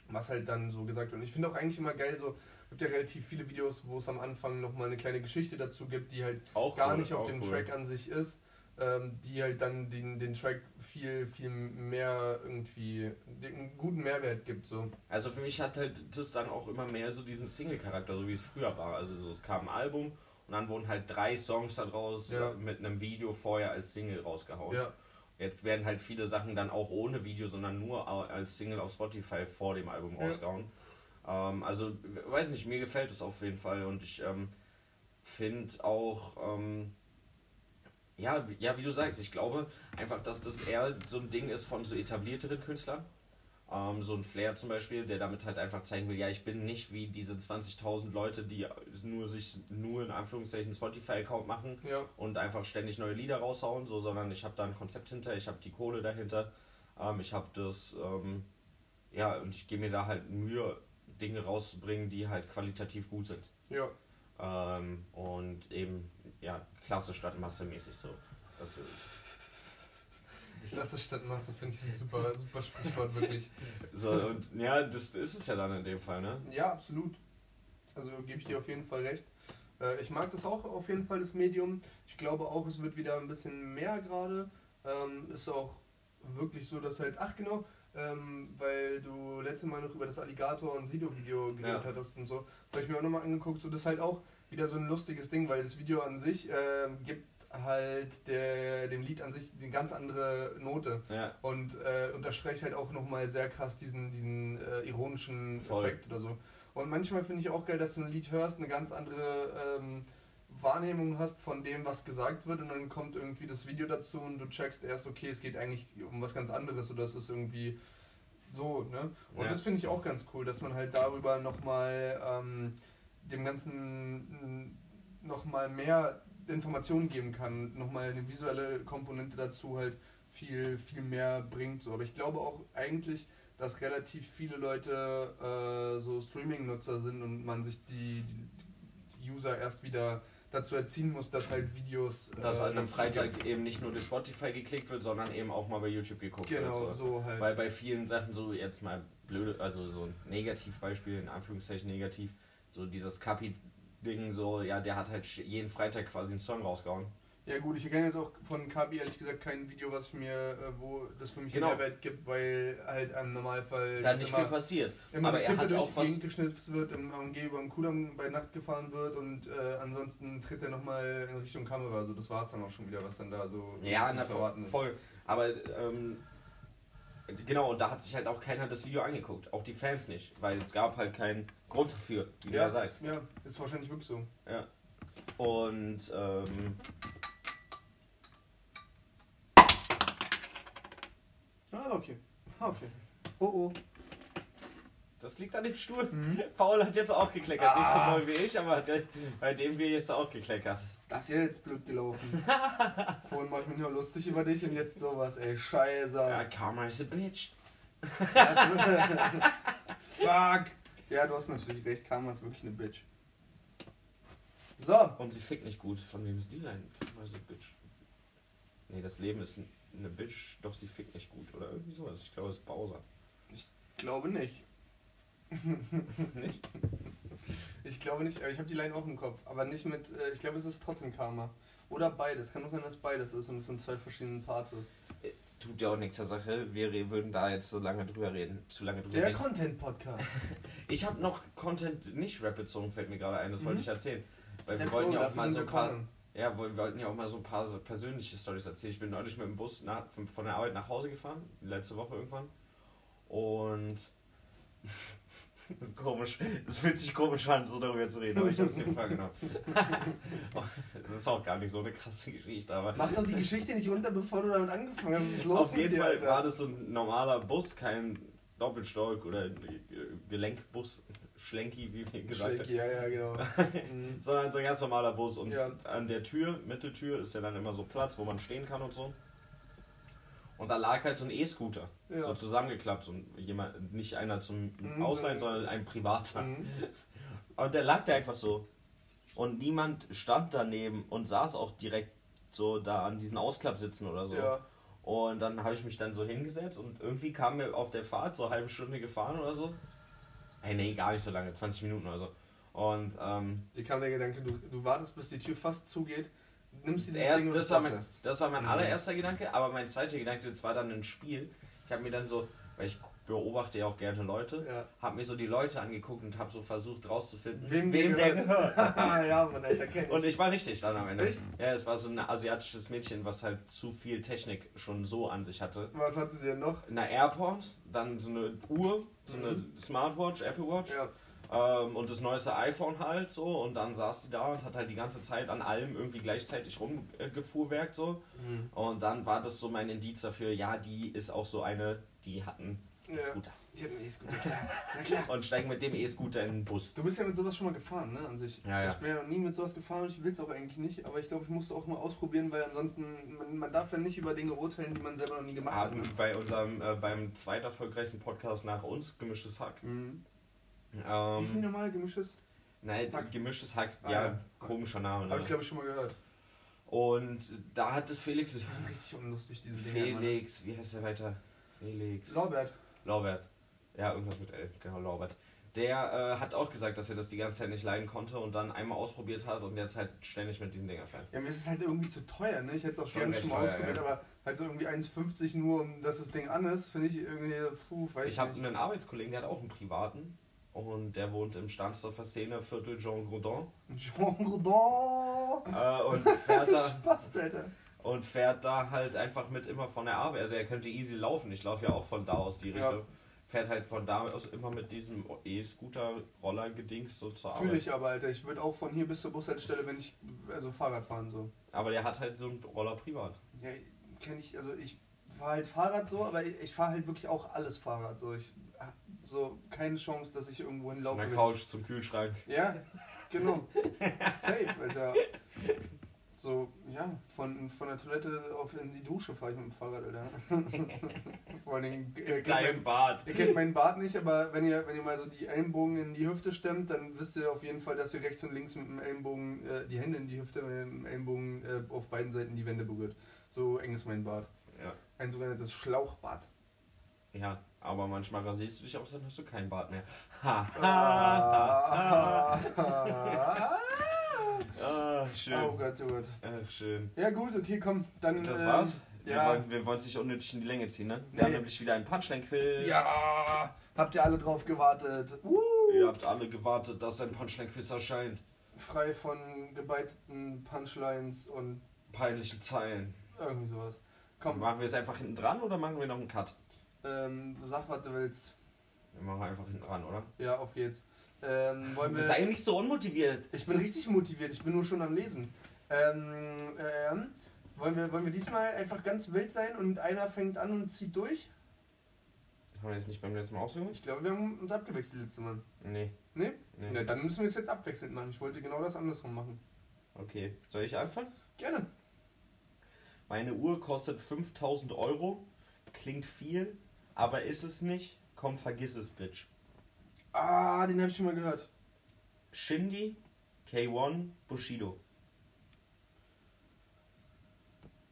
was halt dann so gesagt wird. Und ich finde auch eigentlich immer geil, so gibt ja relativ viele Videos, wo es am Anfang nochmal eine kleine Geschichte dazu gibt, die halt Auch gar cool, nicht auf dem cool. Track an sich ist, ähm, die halt dann den, den Track viel, viel mehr irgendwie einen guten Mehrwert gibt. So. Also für mich hat halt das dann auch immer mehr so diesen Single-Charakter, so wie es früher war. Also so, es kam ein Album und dann wurden halt drei Songs daraus Ja. mit einem Video vorher als Single rausgehauen. Ja, Jetzt werden halt viele Sachen dann auch ohne Video, sondern nur als Single auf Spotify vor dem Album Ja. rausgehauen. Ähm, also, weiß nicht, mir gefällt es auf jeden Fall und ich ähm, finde auch, ähm, ja, wie- ja, wie du sagst, ich glaube einfach, dass das eher so ein Ding ist von so etablierteren Künstlern. Ähm, so ein Flair zum Beispiel, der damit halt einfach zeigen will, ja, ich bin nicht wie diese 20.000 Leute, die nur sich nur in Anführungszeichen Spotify-Account machen ja, und einfach ständig neue Lieder raushauen, so, sondern ich habe da ein Konzept hinter, ich habe die Kohle dahinter, ähm, ich habe das, ähm, ja, und ich gebe mir da halt Mühe, Dinge rauszubringen, die halt qualitativ gut sind. ja. Ähm, und eben, ja, Klasse statt Masse mäßig so. Das, Klasse statt Masse finde ich ein super, super Sprichwort, wirklich. so, und ja, das ist es ja dann in dem Fall, ne? Ja, absolut. Also gebe ich dir auf jeden Fall recht. Äh, ich mag das auch auf jeden Fall, das Medium. Ich glaube auch, es wird wieder ein bisschen mehr gerade. Ähm, ist auch wirklich so, dass halt, ach genau, ähm, weil du letztes Mal noch über das Alligator und Sido-Video geredet Ja. hattest und so. Das habe ich mir auch nochmal angeguckt. So, das ist halt auch wieder so ein lustiges Ding, weil das Video an sich ähm, gibt halt der, dem Lied an sich eine ganz andere Note Ja, und äh, unterstreicht halt auch nochmal sehr krass diesen, diesen äh, ironischen Voll. Effekt oder so. Und manchmal finde ich auch geil, dass du ein Lied hörst, eine ganz andere ähm, Wahrnehmung hast von dem, was gesagt wird und dann kommt irgendwie das Video dazu und du checkst erst, okay, es geht eigentlich um was ganz anderes oder es ist irgendwie so, ne? Und Ja. das finde ich auch ganz cool, dass man halt darüber nochmal ähm, dem Ganzen nochmal mehr Informationen geben kann, nochmal eine visuelle Komponente dazu halt viel, viel mehr bringt. So. Aber ich glaube auch eigentlich, dass relativ viele Leute äh, so Streaming-Nutzer sind und man sich die, die User erst wieder dazu erziehen muss, dass halt Videos. dass äh, an einem dazu Freitag gibt. eben nicht nur durch Spotify geklickt wird, sondern eben auch mal bei YouTube geguckt Genau, wird. so halt. Weil bei vielen Sachen so jetzt mal blöde, also so ein Negativbeispiel, in Anführungszeichen negativ, so dieses Kapi-Ding, so, ja, der hat halt jeden Freitag quasi einen Song rausgehauen. Ja gut, ich kenne jetzt auch von Kabi ehrlich gesagt kein Video, was mir, äh, wo das für mich Genau. Mehrwert gibt, weil halt im Normalfall Da nicht immer, viel passiert. immer aber er hat auch was- Gegend geschnipst wird, im AMG über dem Kudamm bei Nacht gefahren wird und äh, ansonsten tritt er nochmal in Richtung Kamera. Also das war es dann auch schon wieder, was dann da so Ja, na, zu erwarten ist. voll. Aber, ähm, genau, und da hat sich halt auch keiner das Video angeguckt. Auch die Fans nicht. Weil es gab halt keinen Grund dafür, wie du Ja, ja sagst. ja, ist wahrscheinlich wirklich so. Ja. Und, ähm, Ah, okay. Ah, okay. Oh oh. das liegt an dem Stuhl. Mhm. Paul hat jetzt auch gekleckert. Nicht so Ah. doll wie ich, aber bei dem wir jetzt auch gekleckert. Das ist ja jetzt blöd gelaufen. Vorhin war ich mir nur lustig über dich und jetzt sowas, ey. Scheiße. Ja, Karma is a bitch. Fuck. Ja, du hast natürlich recht. Karma ist wirklich eine Bitch. So. Und sie fickt nicht gut. Von wem ist die denn? Karma is a bitch. Nee, das Leben ist eine Bitch, doch sie fickt nicht gut. Oder irgendwie sowas. Ich glaube, es ist Bowser. Glaube nicht. Nicht? Ich glaube nicht, aber ich habe die Line auch im Kopf. Aber nicht mit, äh, ich glaube, es ist trotzdem Karma. Oder beides. Kann nur sein, dass beides ist und es in zwei verschiedenen Parts ist. Tut ja auch nichts zur Sache. Wir würden da jetzt so lange drüber reden. Zu lange drüber Der reden. Content-Podcast. Ich habe noch Content nicht Rap bezogen, fällt mir gerade ein. Das Mhm. wollte ich erzählen. Weil wir Let's wollten go, ja auch mal so ein wir paar. gekommen. Ja, wir wollten ja auch mal so ein paar persönliche Stories erzählen. Ich bin neulich mit dem Bus nach, von, der Arbeit nach Hause gefahren, letzte Woche irgendwann. Und das ist komisch. Es fühlt sich komisch an, so darüber zu reden, aber ich habe es mir vorgenommen. Es ist auch gar nicht so eine krasse Geschichte, aber Mach doch die Geschichte nicht runter, bevor du damit angefangen hast. Was ist los auf jeden Fall Alter? war das so ein normaler Bus, kein Doppelstock oder Gelenkbus, Schlenki, wie wir gesagt haben. Ja, ja, genau. Mhm. sondern so ein ganz normaler Bus. Und Ja. an der Tür, Mitteltür, ist ja dann immer so Platz, wo man stehen kann und so. Und da lag halt so ein E-Scooter, Ja. so zusammengeklappt, so jemand, nicht einer zum Mhm, Ausleihen, sondern ein privater. Mhm. Und der lag da einfach so. Und niemand stand daneben und saß auch direkt so da an diesen Ausklappsitzen oder so. Ja. Und dann habe ich mich dann so hingesetzt und irgendwie kam mir auf der Fahrt so eine halbe Stunde gefahren oder so. Hey, nee, gar nicht so lange, 20 Minuten oder so. Und ähm, Dir kam der Gedanke, du, du wartest, bis die Tür fast zugeht, nimmst dir das Erst, Ding und das, war mein, das war mein Mhm. allererster Gedanke, aber mein zweiter Gedanke, das war dann ein Spiel. Ich habe mir dann so, weil ich beobachte ja auch gerne Leute. Ja. Hab mir so die Leute angeguckt und hab so versucht rauszufinden, Wem wem, der gehört. ja, Mann, Alter, kenn ich. Und ich war richtig dann am Ende. Echt? Ja, es war so ein asiatisches Mädchen, was halt zu viel Technik schon so an sich hatte. Was hat sie denn noch? Eine AirPods, dann so eine Uhr, so eine Mhm. Smartwatch, Apple Watch Ja. ähm, und das neueste iPhone halt so und dann saß die da und hat halt die ganze Zeit an allem irgendwie gleichzeitig rumgefuhrwerkt so und dann war das so mein Indiz dafür, ja, die ist auch so eine, die hat einen Ja. E-Scooter Ich hab einen E-Scooter, klar. Na klar. und steigen mit dem E-Scooter in den Bus. Du bist ja mit sowas schon mal gefahren, ne, an sich. Ja, ja. Ich bin ja noch nie mit sowas gefahren und ich will es auch eigentlich nicht, aber ich glaube, ich muss es auch mal ausprobieren, weil ansonsten, man, man darf ja nicht über Dinge urteilen, die man selber noch nie gemacht hat. Haben Ne? bei unserem, äh, beim zweiterfolgreichsten Podcast nach uns, Gemischtes Hack. Mhm. Wie ist denn Ähm, normal gemischtes? nein, Hack? Gemischtes Hack, Ah, ja, ja. komischer Name. Habe Ne? ich glaube ich schon mal gehört. Und da hat es Felix. Die sind richtig unlustig, diese Dinge. Mann. Felix, wie heißt der weiter? Felix. Norbert. Lorbert. Ja, irgendwas mit L, genau, Lorbert. Der äh, hat auch gesagt, dass er das die ganze Zeit nicht leiden konnte und dann einmal ausprobiert hat und jetzt halt ständig mit diesen Dingern fährt. Ja, mir ist es halt irgendwie zu teuer, ne? Ich hätte es auch Schon schon mal ausprobiert, ja. aber halt so irgendwie 1,50 nur, um dass das Ding an ist, finde ich irgendwie, puh, weiß Ich ich habe einen Arbeitskollegen, der hat auch einen privaten und der wohnt im Stahnsdorfer Szene, Viertel Jean Groudon. Jean Gourdon! Äh, und, fährt Du da, Spaß, Alter. und fährt da halt einfach mit immer von der Arbeit. Also er könnte easy laufen, ich laufe ja auch von da aus die Ja. Fährt halt von da aus immer mit diesem E-Scooter-Roller-Gedings so zur Arbeit. Fühle ich aber, Alter. Ich würde auch von hier bis zur Bushaltestelle, wenn ich, also Fahrrad fahren so. Aber der hat halt so einen Roller privat. Ja, kenne ich, also ich fahre halt Fahrrad so, aber ich, ich fahre halt wirklich auch alles Fahrrad so. Ich so keine Chance, dass ich irgendwo Von hinlaufe. der wenn Couch zum Kühlschrank. Ja, genau. Safe, Alter. So, ja, von, von der Toilette auf in die Dusche fahre ich mit dem Fahrrad, Alter. Vor allen Dingen, äh, mein- im Bad. Ihr kennt meinen Bart nicht, aber wenn ihr, wenn ihr mal so die Ellenbogen in die Hüfte stemmt, dann wisst ihr auf jeden Fall, dass ihr rechts und links mit dem Ellenbogen, äh, die Hände in die Hüfte, mit dem Ellenbogen äh, auf beiden Seiten die Wände berührt. So eng ist mein Bart. Ja. Ein sogenanntes Schlauchbart. ja, aber manchmal rasierst du dich auch, dann hast du keinen Bart mehr. Ha, ha, Ah, Ah, schön. oh Gott, oh Gott. Ach, schön. Ja gut, okay, komm, dann... Das ähm, war's? Wir Ja, wollen wir wollen es nicht unnötig in die Länge ziehen, ne? Wir Nee. haben nämlich wieder einen Punchline-Quiz. ja, habt ihr alle drauf gewartet. Uh, Ihr habt alle gewartet, dass ein Punchline-Quiz erscheint. frei von gebeiteten Punchlines und Peinlichen Zeilen. irgendwie sowas. Komm, Machen wir es einfach hinten dran oder machen wir noch einen Cut? Ähm, sag, was du willst. Wir machen einfach hinten dran, oder? Ja, auf geht's. Ähm, wollen wir... bist eigentlich so unmotiviert. Ich bin richtig motiviert, ich bin nur schon am Lesen. Ähm, ähm, wollen, wir, wollen wir diesmal einfach ganz wild sein und einer fängt an und zieht durch? Haben wir das nicht beim letzten Mal auch so gemacht? Ich glaube, wir haben uns abgewechselt letztes Mal. Nee. Nee? nee. Na, dann müssen wir es jetzt abwechselnd machen. Ich wollte genau das andersrum machen. Okay. Soll ich anfangen? Gerne. Meine Uhr kostet 5000 Euro. Klingt viel, aber ist es nicht. Komm, vergiss es, Bitch. Ah, den habe ich schon mal gehört. Shindy, K1, Bushido.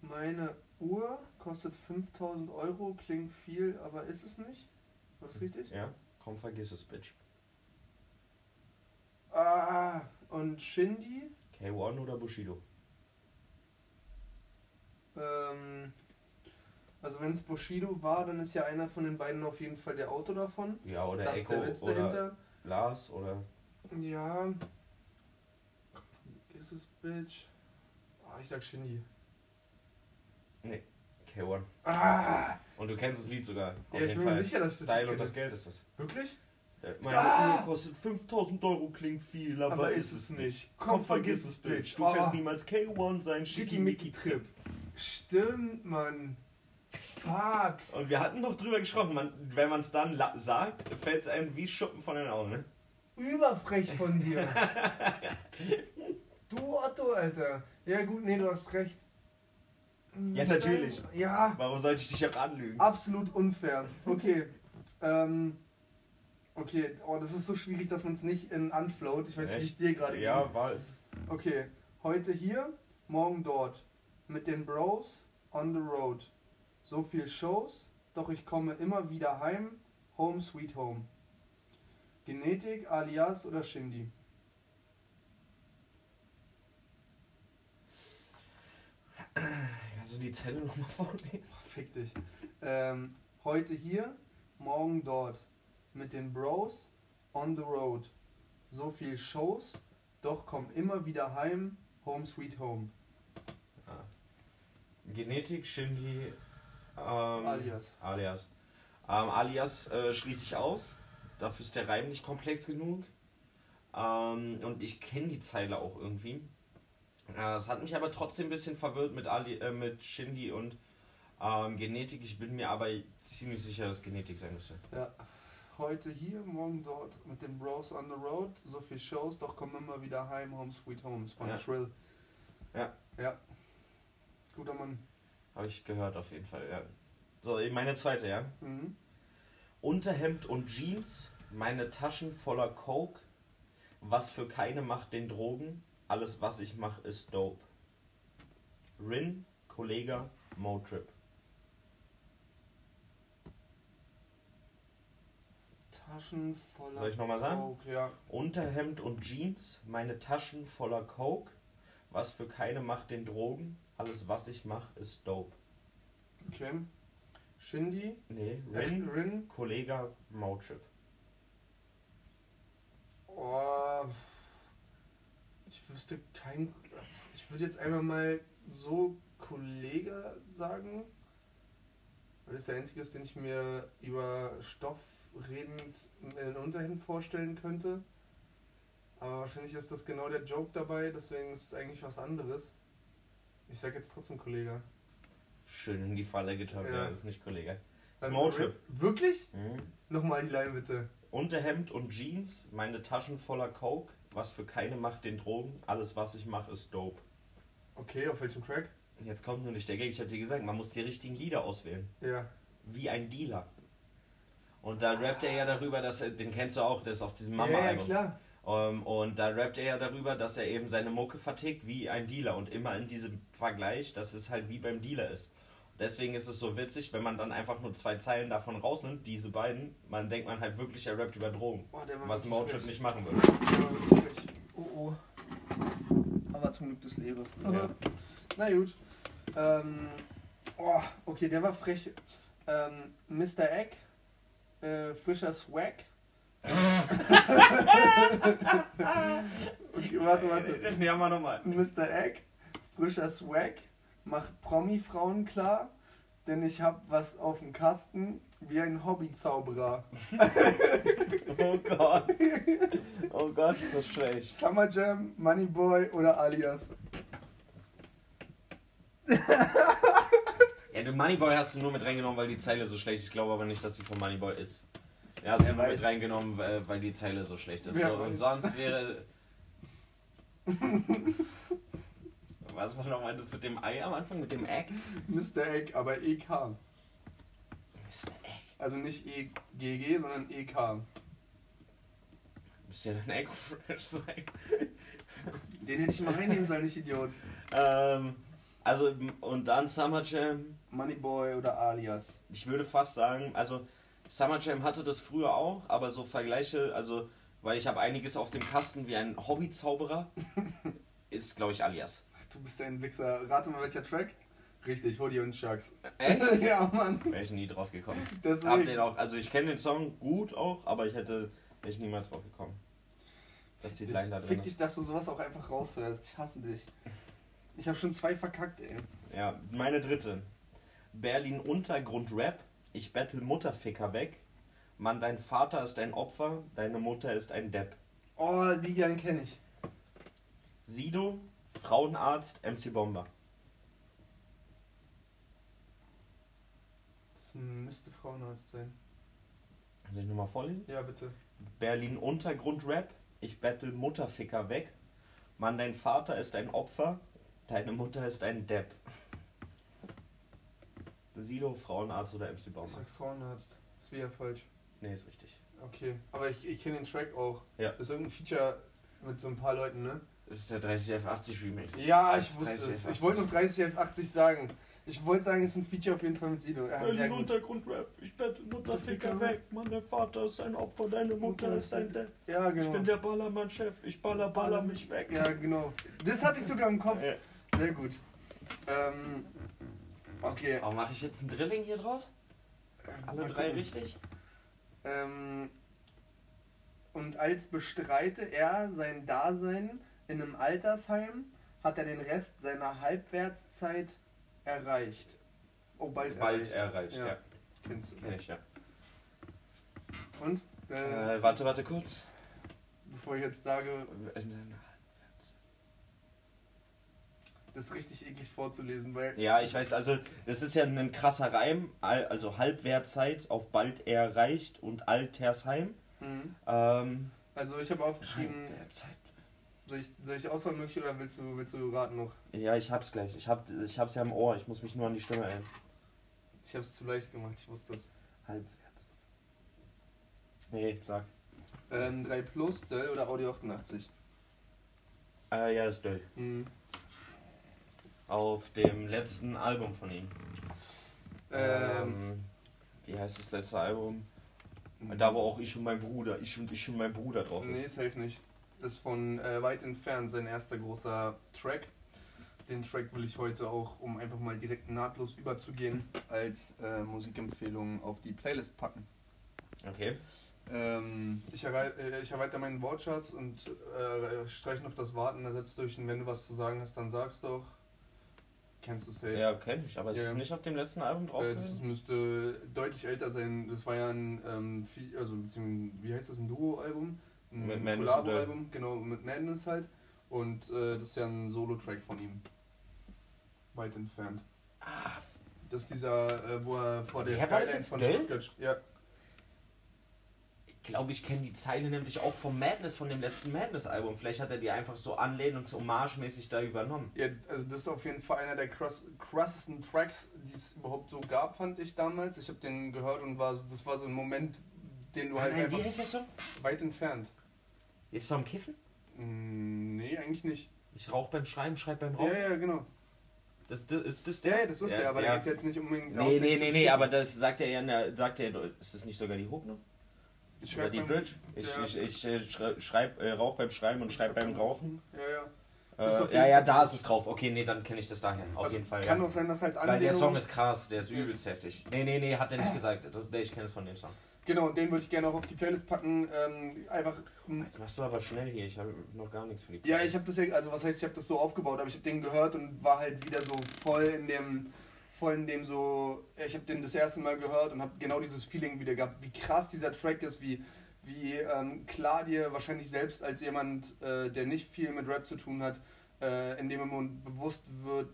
Meine Uhr kostet 5000 Euro, klingt viel, aber ist es nicht? War das richtig? Ja? Komm, vergiss es, Bitch. Ah, und Shindy? K1 oder Bushido? Ähm, also wenn es Bushido war, dann ist ja einer von den beiden auf jeden Fall der Autor davon. Ja, oder das ist Echo der Witz oder dahinter. Lars oder... Ja. Ist es Bitch? Ah, ich sag Shindy. K1. Ah! Und du kennst das Lied sogar. Ja, ich bin mir sicher, dass ich das Style kenne. und das Geld ist das. Wirklich? Äh, Meine Ah! Kostet 5000 Euro, klingt viel, aber, Aber ist es nicht. Komm, vergiss es, Bitch. Du Oh. fährst niemals K1 sein Schickimicki-Trip. Stimmt, Mann. Fuck. Und wir hatten noch drüber gesprochen, man, wenn man es dann sagt, fällt es einem wie Schuppen von den Augen, ne? Überfrech von dir. du Otto, Alter. Ja gut, nee, du hast recht. Ja, natürlich. Ja, Warum sollte ich dich auch anlügen? absolut unfair. Okay. Ähm, okay, oh, das ist so schwierig, dass man es nicht in unfloat. Ich weiß nicht, wie Echt? dir gerade Ja, weil. ging. Okay, heute hier, morgen dort. Mit den Bros on the road. So viel Shows, doch ich komme immer wieder heim. Home sweet home. Genetik, Alias oder Shindy? Kannst du die Zelle nochmal vorlesen? Fick dich. Ähm, heute hier, morgen dort. Mit den Bros on the road. So viel Shows, doch komm immer wieder heim. Home sweet home. Ah. Genetik, Shindy, ähm, Alias. Alias. Ähm, alias äh, schließe ich aus. Dafür ist der Reim nicht komplex genug. Ähm, und ich kenne die Zeile auch irgendwie. Äh, Es hat mich aber trotzdem ein bisschen verwirrt mit, Ali, äh, mit Shindy und ähm, Genetik. Ich bin mir aber ziemlich sicher, dass Genetik sein müsste. Ja. Heute hier, morgen dort. Mit den Bros on the road. So viel Shows, doch komm immer wieder heim. Home sweet home. Ist von Ja. Trill. Ja. Ja. Guter Mann. Habe ich gehört auf jeden Fall, ja. So, meine zweite, ja. Mhm. Unterhemd und Jeans, meine Taschen voller Coke. Was für keine macht den Drogen. Alles, was ich mache, ist dope. Rin, Kollega, Motrip. Taschen voller. Soll ich noch mal sagen? Coke, ja. Unterhemd und Jeans, meine Taschen voller Coke. Was für keine macht den Drogen. Alles, was ich mache, ist dope. Okay. Shindy. Nee, Äh, Rin, Rin. Kollega, Motrip. Oh, ich wüsste kein. Ich würde jetzt einfach mal so Kollege sagen. Weil das der einzige ist, den ich mir über Stoff redend in den Unterhemd vorstellen könnte. Aber wahrscheinlich ist das genau der Joke dabei, deswegen ist es eigentlich was anderes. Ich sag jetzt trotzdem Kollege. Schön in die Falle getappt, Ja. ja, ist nicht Also, Motrip. Wirklich? Mhm. Nochmal die Line bitte. Unterhemd und Jeans, meine Taschen voller Coke, was für keine macht den Drogen, alles was ich mache ist dope. Okay, auf welchem Track? Jetzt kommt nur nicht der Gag, ich hatte dir gesagt, man muss die richtigen Lieder auswählen. Ja. Wie ein Dealer. Und da rappt er ja darüber, dass er, den kennst du auch, der ist auf diesem ja, ja, Mama-Album. klar. Ähm, und da rappt er ja darüber, dass er eben seine Mucke vertickt wie ein Dealer und immer in diesem Vergleich, dass es halt wie beim Dealer ist. Deswegen ist es so witzig, wenn man dann einfach nur zwei Zeilen davon rausnimmt, diese beiden, man denkt man halt wirklich, er rappt über Drogen. Oh, Was Motrip nicht machen würde. Oh oh. Aber zum Glück das Leben. Ja. Na gut. Ähm, oh, okay, der war frech. Ähm, Mr. Egg, äh, frischer Swag. Okay, warte, warte. Ja, mal nochmal. Mr. Egg, frischer Swag, macht Promi-Frauen klar, denn ich hab was auf dem Kasten wie ein Hobbyzauberer. Oh Gott. Oh Gott, ist das schlecht. Summer Jam, Moneyboy oder Alias. Ja, du Moneyboy hast du nur mit reingenommen, weil die Zeile so schlecht ist. Ich glaube aber nicht, dass sie von Moneyboy ist. Ja, Wer du nur mit reingenommen, weil weil die Zeile so schlecht ist. So, und sonst wäre. Was war nochmal das mit dem Ei am Anfang? Mit dem Egg? Mr. Egg, aber EK. Mr. Egg. Also nicht EGG, sondern E EK. Müsste ja dann Egg Fresh sein. Den hätte ich mal reinnehmen sollen, ich Idiot. Ähm, also, und dann Summer Jam. Moneyboy oder Alias. Ich würde fast sagen, also Summer Jam hatte das früher auch, aber so Vergleiche, also, weil ich habe einiges auf dem Kasten wie ein Hobbyzauberer, ist, glaube ich, alias. Ach, du bist ein Wichser. Rate mal, welcher Track? Richtig, Hoodie und Sharks. Echt? ja, Mann. Wäre ich nie drauf gekommen. Hab Deswegen. den auch, also ich kenne den Song gut auch, aber ich hätte wäre ich niemals drauf gekommen. Dass die Line da drin Fick ist. dich, dass du sowas auch einfach raushörst. Ich hasse dich. Ich habe schon zwei verkackt, ey. Ja, meine dritte. Berlin Untergrund Rap. Ich battle Mutterficker weg. Mann, dein Vater ist ein Opfer, deine Mutter ist ein Depp. Oh, die gern kenne ich. Sido, Frauenarzt, MC Bomber. Das müsste Frauenarzt sein. Soll ich nochmal vorlesen? Ja, bitte. Berlin Untergrund Rap. Ich battle Mutterficker weg. Mann, dein Vater ist ein Opfer, deine Mutter ist ein Depp. Sido, Frauenarzt oder MC Ich Bomber? sag Frauenarzt. Das wäre ja falsch. Nee, ist richtig. Okay. Aber ich, ich kenne den Track auch. Ja. Das ist irgendein Feature mit so ein paar Leuten, ne? Das ist der 30F80 Remix. Ja, ich ist wusste 30 es. F80. Ich wollte noch 30 F80 sagen. Ich wollte sagen, es ist ein Feature auf jeden Fall mit Sido. Ja, sehr Berlin gut. Untergrund Rap. Ich battle Mutterficker weg. Mann, der Vater ist ein Opfer, deine Mutter ist ein Depp. Ja, Ich genau. bin der Ballermann-Chef. Ich baller, baller mich weg. Ja, genau. Das hatte ich sogar im Kopf. Ja. Sehr gut. Ähm, okay. Warum mache ich jetzt ein Drilling hier draus? Alle Mal drei gucken. richtig? Ähm, und als bestreite er sein Dasein in einem Altersheim, hat er den Rest seiner Halbwertszeit erreicht. Oh, bald, Bald erreicht. erreicht, Ja. ja. Kennst du. Kenn ich, ja. Und? Äh, Äh, warte, warte kurz. bevor ich jetzt sage, das ist richtig eklig vorzulesen, weil. Ja, ich weiß, also das ist ja ein krasser Reim, al- also Halbwertzeit auf bald erreicht und Altersheim. Mhm. Ähm, Also ich habe aufgeschrieben, Halbwertzeit. soll ich, soll ich Auswahlmöglichkeit oder willst du, willst du raten noch? Ja, ich hab's gleich. Ich, hab, ich hab's ja im Ohr. Ich muss mich nur an die Stimme erinnern. Ich habe es zu leicht gemacht, ich wusste das. Halbwert. Nee, sag. Ähm, 3 Plus, Dell oder Audio 88? Äh, ja, das ist Döll. Mhm. Auf dem letzten Album von ihm. Ähm, wie heißt das letzte Album? Da wo auch ich und mein Bruder, ich und ich und mein Bruder drauf ist. Nee, safe nicht. Das ist von äh, weit entfernt sein erster großer Track. Den Track will ich heute auch, um einfach mal direkt nahtlos überzugehen, als äh, Musikempfehlung auf die Playlist packen. Okay. Ähm, ich, äh, ich erweitere meinen Wortschatz und äh, streiche noch das Warten ersetzt durch ein Wenn du was zu sagen hast, dann sag's doch. Kennst du safe? Ja, kenn ich, aber es Ja. ist nicht auf dem letzten Album drauf. Äh, das müsste deutlich älter sein. Das war ja ein, ähm, also beziehungsweise, wie heißt das, ein Duo-Album? Ein Mit Madness Collabo-Album, genau, mit Madness halt. Und äh, das ist ja ein Solo-Track von ihm. Weit entfernt. ah, Das ist dieser, äh, wo er vor der das Skyline von? Stuttgart... st- Ja, glaube, ich kenne die Zeile nämlich auch vom Madness, von dem letzten Madness-Album. Vielleicht hat er die einfach so anlehnungs-hommage-mäßig da übernommen. ja, also das ist auf jeden Fall einer der krass, krassesten Tracks, die es überhaupt so gab, fand ich damals. Ich habe den gehört und war so, das war so ein Moment, den du halt Nein, einfach wie heißt das so? weit entfernt. Jetzt noch am Kiffen? Mm, nee, eigentlich nicht. Ich rauche beim Schreiben, schreib beim Ja, Rauchen. ja, genau. Das, das, ist das Ja, der? ja, das ist Ja, der, aber ja. da geht es jetzt nicht unbedingt Nee, nee, nee, nee, aber das sagt er ja, sagt er, ist das nicht sogar die Hook, ne? Ich Oder schreib die Bridge? Ich, ja. ich, ich äh, schrei- schreib, äh, rauch beim Schreiben und schreib beim Rauchen. Ja, ja. Das ist auf Äh, ja, ja, da ist es drauf. Okay, nee, dann kenne ich das daher. Auf Also, jeden Fall. Kann ja. auch sein, dass Weil Anlehnung... der Song ist krass, der ist Ja. übelst heftig. Nee, nee, nee, hat er nicht gesagt. Das, nee, ich kenne es von dem Song. Genau, den würde ich gerne auch auf die Playlist packen. Ähm, einfach... Jetzt machst du aber schnell hier, ich habe noch gar nichts für die Ja, ich habe das ja... Also was heißt, ich habe das so aufgebaut, aber ich habe den gehört und war halt wieder so voll in dem... Voll in dem so... ja, Ich habe den das erste Mal gehört und habe genau dieses Feeling wieder gehabt, wie krass dieser Track ist, wie... Wie ähm, klar dir wahrscheinlich selbst als jemand, äh, der nicht viel mit Rap zu tun hat, äh, in dem Moment bewusst wird,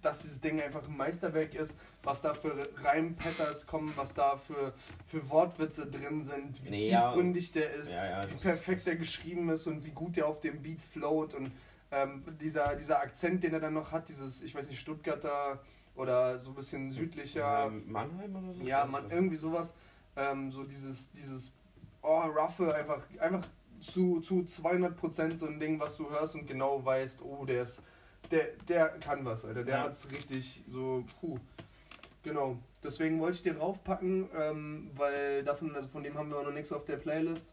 dass dieses Ding einfach ein Meisterwerk ist, was da für Reimpatters kommen, was da für, für Wortwitze drin sind, wie Nee, ja. tiefgründig der ist, Ja, ja, wie perfekt der geschrieben ist und wie gut der auf dem Beat float und ähm, dieser, dieser Akzent, den er dann noch hat, dieses, ich weiß nicht, Stuttgarter oder so ein bisschen südlicher, Mannheim oder so? ja, man, irgendwie sowas, ähm, so dieses, dieses, oh, roughe, einfach, einfach zu, zu 200% so ein Ding, was du hörst und genau weißt, oh, der ist, der, der kann was, Alter, der Ja. hat's richtig so, puh. Genau, deswegen wollte ich den raufpacken, ähm, weil davon, also von dem haben wir auch noch nichts auf der Playlist.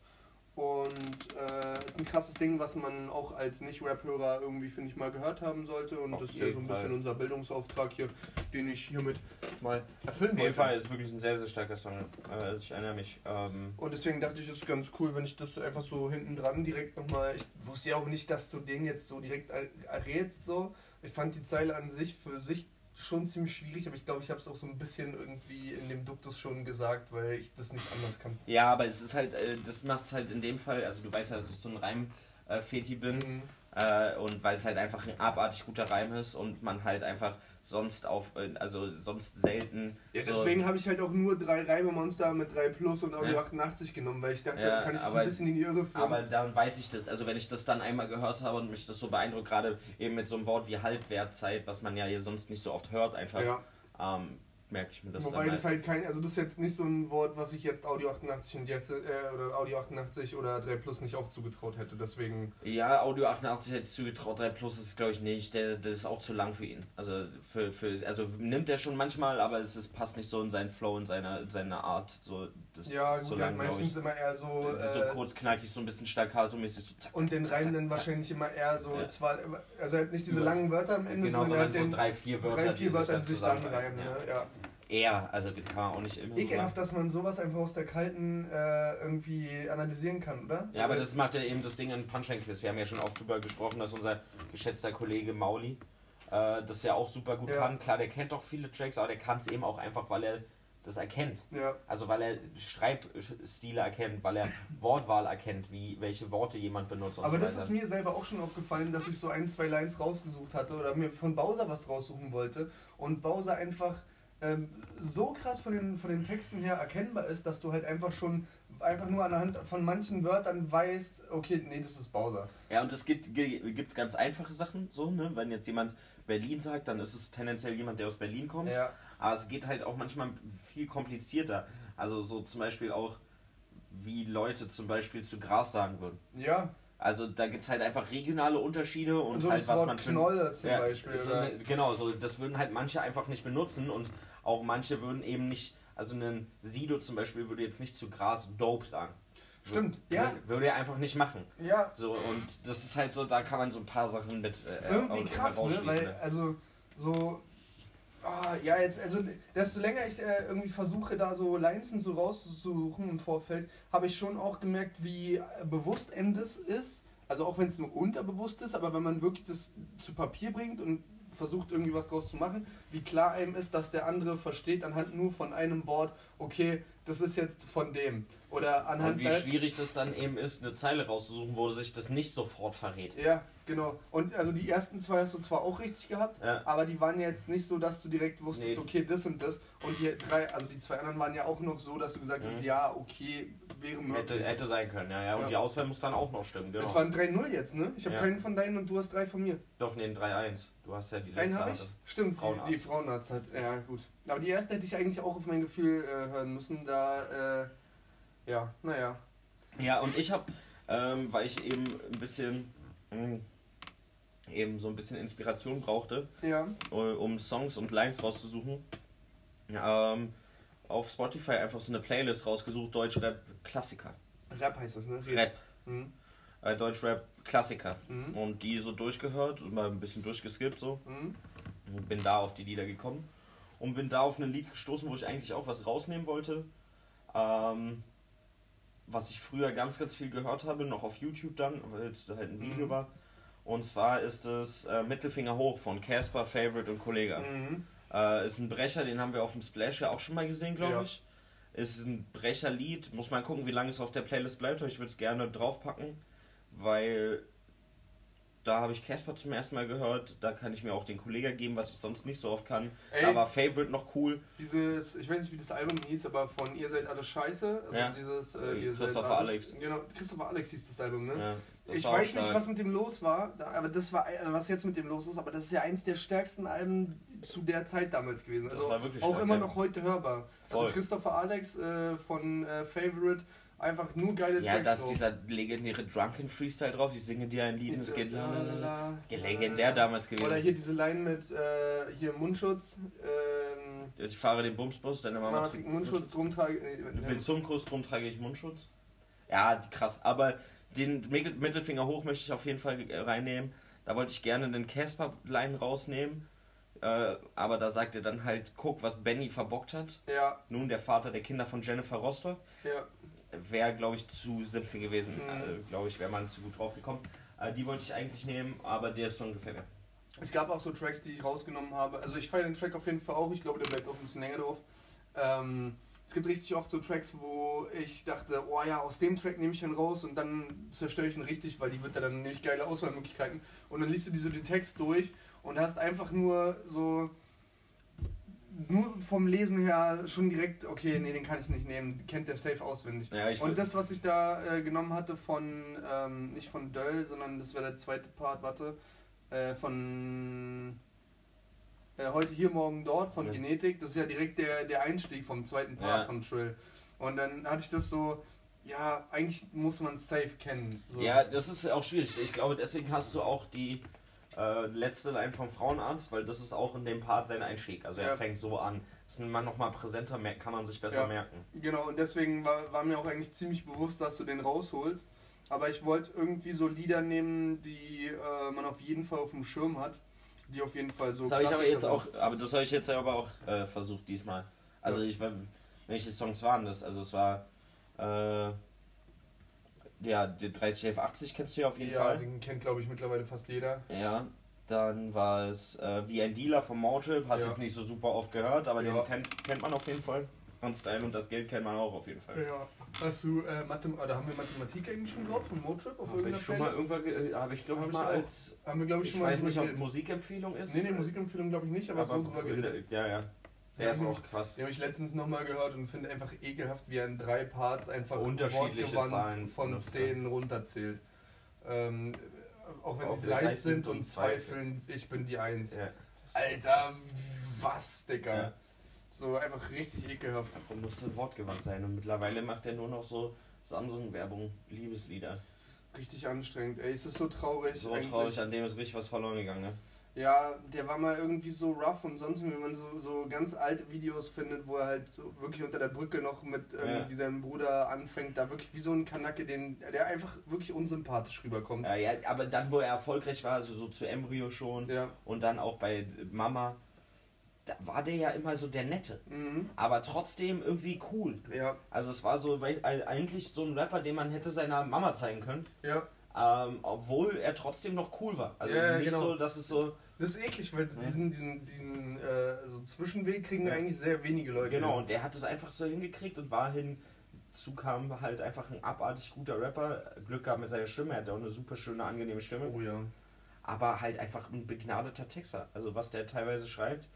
Und äh, ist ein krasses Ding, was man auch als Nicht-Rap-Hörer irgendwie, finde ich, mal gehört haben sollte. Und Auf das ist ja so jeden ein bisschen Fall. unser Bildungsauftrag hier, den ich hiermit mal erfüllen Auf jeden wollte. Fall ist wirklich ein sehr, sehr starker Song. Äh, ich erinnere mich. Ähm, Und deswegen dachte ich, es ist ganz cool, wenn ich das einfach so hinten dran direkt nochmal. Ich wusste ja auch nicht, dass du den jetzt so direkt er- errätst. So. Ich fand die Zeile an sich für sich schon ziemlich schwierig, aber ich glaube, ich habe es auch so ein bisschen irgendwie in dem Duktus schon gesagt, weil ich das nicht anders kann. ja, aber es ist halt, äh, das macht es halt in dem Fall, also du weißt ja, dass ich so ein Reim-Feti bin. Mhm. Äh, und weil es halt einfach ein abartig guter Reim ist und man halt einfach sonst auf, äh, also sonst selten. Ja, so- deswegen habe ich halt auch nur drei Reimemonster mit 3 Plus und Audio Ja. 88 genommen, weil ich dachte, Ja, da kann ich so aber- ein bisschen in die Irre führen. Aber dann weiß ich das, also wenn ich das dann einmal gehört habe und mich das so beeindruckt, gerade eben mit so einem Wort wie Halbwertzeit, was man ja hier sonst nicht so oft hört, einfach, ja. ähm, merke ich mir das Wobei dann das halt kein, also das ist jetzt nicht so ein Wort, was ich jetzt Audio 88 und Jesse, äh, oder Audio 88 oder 3 Plus nicht auch zugetraut hätte. Deswegen, Ja, Audio 88 hätte ich zugetraut, 3 Plus ist glaube ich nicht, der, das ist auch zu lang für ihn. Also für, für also nimmt er schon manchmal, aber es ist, passt nicht so in seinen Flow, in seine, seine Art. So, das ja ist so gut, der hat lang, meistens ich. immer eher so, so äh, kurz knackig, so ein bisschen staccato-mäßig. So zack, und den zack, Reim zack, dann wahrscheinlich immer eher so Ja. zwar, also halt nicht diese langen Wörter am Ende, Genau, sondern sondern halt so drei, vier Wörter, drei, die vier sich Wörter, dann die sich dann reimen. ja. Ne? Ja. Eher, also kann man auch nicht immer Ekelhaft, dass man sowas einfach aus der kalten äh, irgendwie analysieren kann, oder? Ja, aber Also, das macht ja eben das Ding in Punchline Quiz. Wir haben ja schon oft drüber gesprochen, dass unser geschätzter Kollege Mauli äh, das ja auch super gut Ja. kann. Klar, der kennt doch viele Tracks, aber der kann es eben auch einfach, weil er das erkennt. Ja, Also weil er Schreibstile erkennt, weil er Wortwahl erkennt, wie welche Worte jemand benutzt und aber so das ist mir selber auch schon aufgefallen, dass ich so ein, zwei Lines rausgesucht hatte oder mir von Bowser was raussuchen wollte und Bowser einfach ähm, so krass von den, von den Texten her erkennbar ist, dass du halt einfach schon einfach nur anhand von manchen Wörtern weißt, okay, nee, das ist Bowser. Ja, und es gibt gibt's ganz einfache Sachen, so, ne? Wenn jetzt jemand Berlin sagt, dann ist es tendenziell jemand, der aus Berlin kommt. Ja, Aber es geht halt auch manchmal viel komplizierter. Also so zum Beispiel auch, wie Leute zum Beispiel zu Gras sagen würden. ja. Also da gibt es halt einfach regionale Unterschiede und so halt was Wort man Knolle zum Ja, Beispiel. so eine, genau, so das würden halt manche einfach nicht benutzen und auch manche würden eben nicht, also ein Sido zum Beispiel würde jetzt nicht zu Gras Dope sagen. Stimmt, Wür- ja. Würde er einfach nicht machen. Ja, So, und das ist halt so, da kann man so ein paar Sachen mit äh, irgendwie krass, ne? Weil, ne? also, so. ah, ja, jetzt, also, desto länger ich äh, irgendwie versuche, da so Lines und so rauszusuchen im Vorfeld, habe ich schon auch gemerkt, wie äh, bewusst einem das ist. Also, auch wenn es nur unterbewusst ist, aber wenn man wirklich das zu Papier bringt und versucht, irgendwie was draus zu machen, wie klar einem ist, dass der andere versteht anhand nur von einem Wort, okay, das ist jetzt von dem. Oder anhand Und wie schwierig das dann eben ist, eine Zeile rauszusuchen, wo sich das nicht sofort verrät. Ja, genau. Und also die ersten zwei hast du zwar auch richtig gehabt, Ja. aber die waren ja jetzt nicht so, dass du direkt wusstest, Nee. okay, das und das. Und die drei, also die zwei anderen waren ja auch noch so, dass du gesagt hast, Mhm. ja, okay, wäre möglich. Hätte, hätte sein können, ja, ja. Und Ja. die Auswahl muss dann auch noch stimmen, genau. Es waren 3-0 jetzt, ne? Ich habe Ja. keinen von deinen und du hast drei von mir. Doch, nee, ein 3-1. Du hast ja die Einen letzte habe ich? Stimmt, Frauenarzt. die, die Frauenarzt hat. Ja, gut. Aber die erste hätte ich eigentlich auch auf mein Gefühl äh, hören müssen. Da, äh, ja, naja. Ja, und ich habe, ähm, weil ich eben ein bisschen, mh, eben so ein bisschen Inspiration brauchte, Ja, äh, um Songs und Lines rauszusuchen, ähm, auf Spotify einfach so eine Playlist rausgesucht, Deutschrap Klassiker. Rap heißt das, ne? Rap, Mhm. äh, Deutschrap Klassiker. Mhm. Und die so durchgehört und mal ein bisschen durchgeskippt so. Mhm. Und bin da auf die Lieder gekommen. Und bin da auf ein Lied gestoßen, wo ich eigentlich auch was rausnehmen wollte. Ähm, was ich früher ganz, ganz viel gehört habe, noch auf YouTube dann, weil es halt ein Video Mhm. war. Und zwar ist es äh, Mittelfinger hoch von Casper, Favorite und Kollega. Mhm. Äh, ist ein Brecher, den haben wir auf dem Splash ja auch schon mal gesehen, glaube Ja. ich. Ist ein Brecherlied. Muss mal gucken, wie lange es auf der Playlist bleibt. aber Ich würde es gerne draufpacken, weil da habe ich Casper zum ersten Mal gehört. Da kann ich mir auch den Kollega geben, was ich sonst nicht so oft kann. Ey, Da war Favorite noch cool. Dieses, ich weiß nicht, wie das Album hieß, aber von Ihr seid alle scheiße. Also Ja. dieses, äh, Äh, Christopher alle- Alex. Genau, Christopher Alex hieß das Album, ne? Ja, das ich weiß nicht, was mit dem los war, aber das war, äh, was jetzt mit dem los ist, aber das ist ja eins der stärksten Alben zu der Zeit damals gewesen. Das Also war wirklich auch stark, immer ja. noch heute hörbar. Voll. Also Christopher Alex äh, von äh, Favorite, einfach nur geile Ja, Tracks da ist drauf. dieser legendäre Drunken Freestyle drauf. Ich singe dir ein Lied und es geht la, la, la, Legendär damals gewesen. Oder hier diese Line mit äh, hier Mundschutz. Ähm, Ich fahre den Bumsbus, deine Mama Mama trägt trägt Mundschutz, drum trage Du willst zum Kuss, drum trage ich Mundschutz. Ja, krass. Aber den Mittel- Mittelfinger hoch möchte ich auf jeden Fall äh, reinnehmen. Da wollte ich gerne den Casper-Line rausnehmen. Äh, aber da sagt er dann halt, guck, was Benny verbockt hat. Ja, Nun der Vater der Kinder von Jennifer Rostock. ja. Wäre, glaube ich, zu simpel gewesen. Mhm. Äh, glaube ich, wäre man zu gut drauf gekommen. Äh, die wollte ich eigentlich nehmen, aber der Song gefällt mir. Es gab auch so Tracks, die ich rausgenommen habe. Also ich feiere den Track auf jeden Fall auch. Ich glaube, der bleibt auch ein bisschen länger drauf. Ähm, es gibt richtig oft so Tracks, wo ich dachte, oh ja, aus dem Track nehme ich einen raus und dann zerstöre ich ihn richtig, weil die wird dann nicht geile Auswahlmöglichkeiten. Und dann liest du diese den Text durch und hast einfach nur so nur vom Lesen her schon direkt, okay, nee, den kann ich nicht nehmen, kennt der safe auswendig. Ja, Und das, was ich da äh, genommen hatte von, ähm, nicht von Döll, sondern das wäre der zweite Part, warte, äh, von äh, heute hier, morgen dort, von Ja. Genetik, das ist ja direkt der, der Einstieg vom zweiten Part Ja. von Trill. Und dann hatte ich das so, ja, eigentlich muss man safe kennen. So. Ja, das ist auch schwierig. Ich glaube, deswegen hast du auch die äh, letzte Line vom Frauenarzt, weil das ist auch in dem Part sein Einstieg. Also er Ja. fängt so an. Das ist man nochmal präsenter, kann man sich besser Ja. merken. Genau, und deswegen war, war mir auch eigentlich ziemlich bewusst, dass du den rausholst. Aber ich wollte irgendwie so Lieder nehmen, die äh, man auf jeden Fall auf dem Schirm hat. Die auf jeden Fall so Das habe ich aber jetzt sind. auch, aber das habe ich jetzt aber auch äh, versucht diesmal Also ich war, welche Songs waren das? Also es war äh, ja, die 301180 kennst du ja auf jeden ja, Fall. den kennt, glaube ich, mittlerweile fast jeder. Ja. Dann war es äh, wie ein Dealer vom Motrip, hast Ja. jetzt nicht so super oft gehört, aber Ja. den kennt, kennt man auf jeden Fall. Und Style und das Geld kennt man auch auf jeden Fall. Ja. Hast du äh, Mathem oder haben wir Mathematik eigentlich schon drauf von Motrip auf Habe irgendeiner ich schon mal irgendwann, ge- habe ich glaube Hab ich ich mal als, Haben wir, glaube ich, ich schon mal weiß drüber nicht, ob. Musikempfehlung ist. Nee, nee, Musikempfehlung glaube ich nicht, aber, so drüber geredet. Ja, ja. Der Ja, ist nämlich- auch krass. Den habe ich letztens nochmal gehört und finde einfach ekelhaft, wie er in drei Parts einfach Unterschiedliche wortgewandt Zahlen von 10 runterzählt. Ähm, auch wenn Auch sie dreist sind und zweifeln, ich bin die Eins. Ja. Alter, was, Digga? Ja. So einfach richtig ekelhaft. Und musste wortgewandt sein. Und mittlerweile macht er nur noch so Samsung-Werbung, Liebeslieder. Richtig anstrengend. Ey, es ist so traurig. So eigentlich. traurig, an dem ist richtig was verloren gegangen. Ne? Ja, der war mal irgendwie so rough und sonst, wenn man so, so ganz alte Videos findet, wo er halt so wirklich unter der Brücke noch mit irgendwie seinem Bruder anfängt, da wirklich wie so ein Kanacke, den, der einfach wirklich unsympathisch rüberkommt. Ja, ja, aber dann, wo er erfolgreich war, also so zu Embryo schon Ja. und dann auch bei Mama, da war der ja immer so der Nette. Mhm. Aber trotzdem irgendwie cool. Ja, Also es war so weil, eigentlich so ein Rapper, den man hätte seiner Mama zeigen können. ja. Ähm, obwohl er trotzdem noch cool war. Also Ja, ja, nicht genau. so, dass es so. Das ist eklig, weil diesen, diesen, diesen äh, so Zwischenweg kriegen Ja. eigentlich sehr wenige Leute. Genau, und der hat es einfach so hingekriegt und war hinzu kam halt einfach ein abartig guter Rapper. Glück gehabt mit seiner Stimme, er hat auch eine super schöne, angenehme Stimme. Oh ja. Aber halt einfach ein begnadeter Texter. Also was der teilweise schreibt.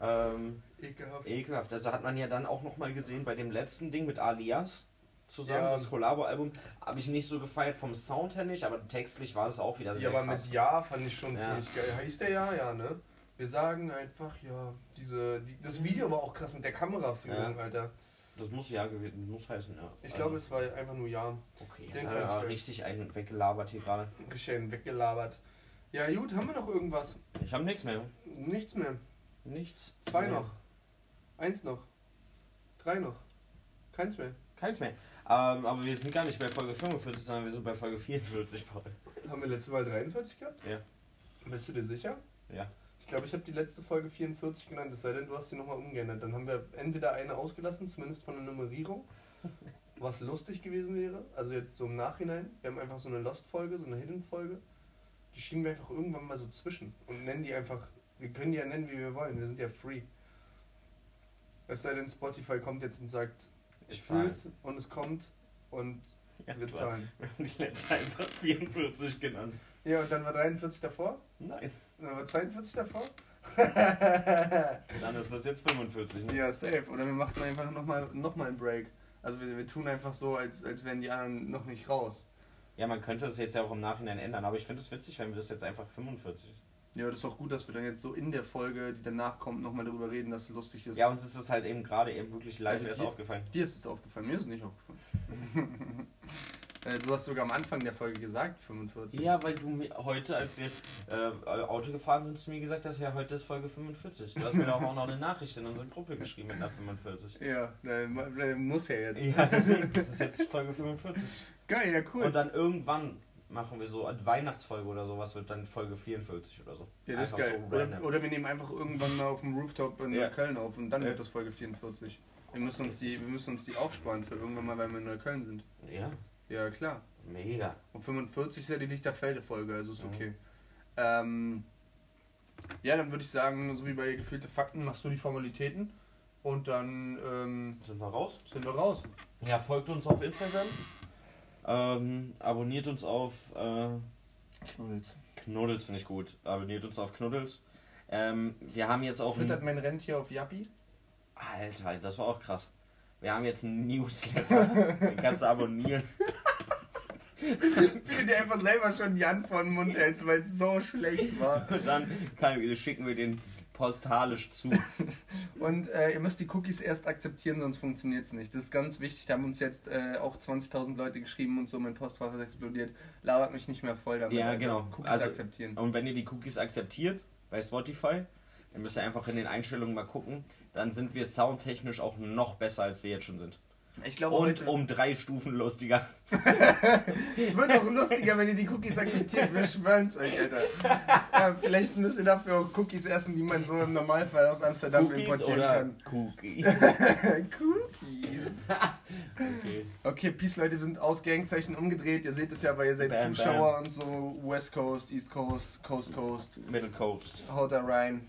Ähm, Ekelhaft. ekelhaft. Also hat man ja dann auch nochmal gesehen bei dem letzten Ding mit Alias zusammen, Ja. das Collabo-Album. Habe ich nicht so gefeiert vom Sound her nicht, aber textlich war es auch wieder Ja, sehr aber krass. mit Ja fand ich schon Ja. ziemlich geil. Heißt der Ja? Ja, ne? Wir sagen einfach, ja, diese, die, das Video war auch krass mit der Kameraführung, Ja. Alter. Das muss ja gewesen, muss heißen, ja. Ich Also, glaube, es war einfach nur Ja. Okay, den jetzt hat er richtig einen weggelabert hier gerade. Geschehen, weggelabert. Ja, gut, haben wir noch irgendwas? Ich habe nichts mehr. Nichts mehr. Nichts. Zwei mehr. noch. Eins noch. Drei noch. Keins mehr. Keins mehr. Ähm, aber wir sind gar nicht bei Folge 45, sondern wir sind bei Folge 44, Paul. Haben wir letzte Mal 43 gehabt? Ja. Bist du dir sicher? Ja. Ich glaube, ich habe die letzte Folge 44 genannt, es sei denn, du hast sie nochmal umgeändert. Dann haben wir entweder eine ausgelassen, zumindest von der Nummerierung, was lustig gewesen wäre. Also jetzt so im Nachhinein. Wir haben einfach so eine Lost-Folge, so eine Hidden-Folge. Die schieben wir einfach irgendwann mal so zwischen und nennen die einfach. Wir können die ja nennen, wie wir wollen. Wir sind ja free. Es sei denn, Spotify kommt jetzt und sagt, ich zahle. fühl's und es kommt und Ja, wir zahlen. Wir haben die letzte einfach 44 genannt. Ja, und dann war 43 davor. Nein. Und dann war 42 davor. Dann ist das jetzt 45, ne? Ja, safe. Oder wir machen einfach nochmal noch mal einen Break. Also wir, wir tun einfach so, als, als wären die anderen noch nicht raus. Ja, man könnte es jetzt ja auch im Nachhinein ändern, aber ich finde es witzig, wenn wir das jetzt einfach 45. Ja, das ist auch gut, dass wir dann jetzt so in der Folge, die danach kommt, nochmal darüber reden, dass es lustig ist. Ja, uns ist es halt eben gerade eben wirklich live Also erst die- aufgefallen. Dir ist es aufgefallen, mir ist es nicht aufgefallen. Äh, du hast sogar am Anfang der Folge gesagt, 45. Ja, weil du mir heute, als wir äh, Auto gefahren sind, zu mir gesagt hast, ja, heute ist Folge 45. Du hast mir doch auch noch eine Nachricht in unsere Gruppe geschrieben mit einer 45. Ja, mu- muss ja jetzt. Ja, deswegen, das ist jetzt Folge 45. Geil, ja cool. Und dann irgendwann machen wir so eine Weihnachtsfolge oder sowas, wird dann Folge 44 oder so. ja, das ist Einfach geil. so oder, oder wir nehmen einfach irgendwann mal auf dem Rooftop in Ja. Neukölln auf und dann Ja. wird das Folge 44. Wir müssen uns die, wir müssen uns die aufsparen für irgendwann mal, wenn wir in Neukölln sind. Ja, Ja, klar. mega. Und 45 ist ja die Lichterfelde-Folge, also ist Mhm. okay. Ähm, ja, dann würde ich sagen, so wie bei gefühlte Fakten, machst du die Formalitäten und dann ähm, Sind wir raus? sind wir raus. Ja, folgt uns auf Instagram. Ähm, abonniert uns auf äh, Knuddels. Knuddels, finde ich gut. Abonniert uns auf Knuddels. Ähm, wir haben jetzt auch Füttert ein, mein Rentier auf Yappi? Alter, das war auch krass. Wir haben jetzt einen Newsletter. Den kannst du abonnieren. Wie dir einfach selber schon die Hand vor den Mund hältst, weil es so schlecht war. Und dann kann, schicken wir den postalisch zu. Und äh, ihr müsst die Cookies erst akzeptieren, sonst funktioniert es nicht. Das ist ganz wichtig. Da haben uns jetzt äh, auch 20.000 Leute geschrieben und so, mein Postfach ist explodiert. Labert mich nicht mehr voll damit. Ja, Alter. genau. Cookies Also- akzeptieren. Und wenn ihr die Cookies akzeptiert bei Spotify, dann müsst ihr einfach in den Einstellungen mal gucken. Dann sind wir soundtechnisch auch noch besser, als wir jetzt schon sind. Ich glaube, Und heute, um drei Stufen lustiger. es wird auch lustiger, wenn ihr die Cookies akzeptiert. Wir schwören's euch, Alter. Ja, vielleicht müsst ihr dafür Cookies essen, die man so im Normalfall aus Amsterdam Cookies importieren oder kann. Cookies? Cookies. Okay. Okay, Peace, Leute, wir sind aus Gangzeichen umgedreht. Ihr seht es ja, weil ihr seid Bam, Zuschauer und so. West Coast, East Coast, Coast Coast. Middle Coast. Haut da rein.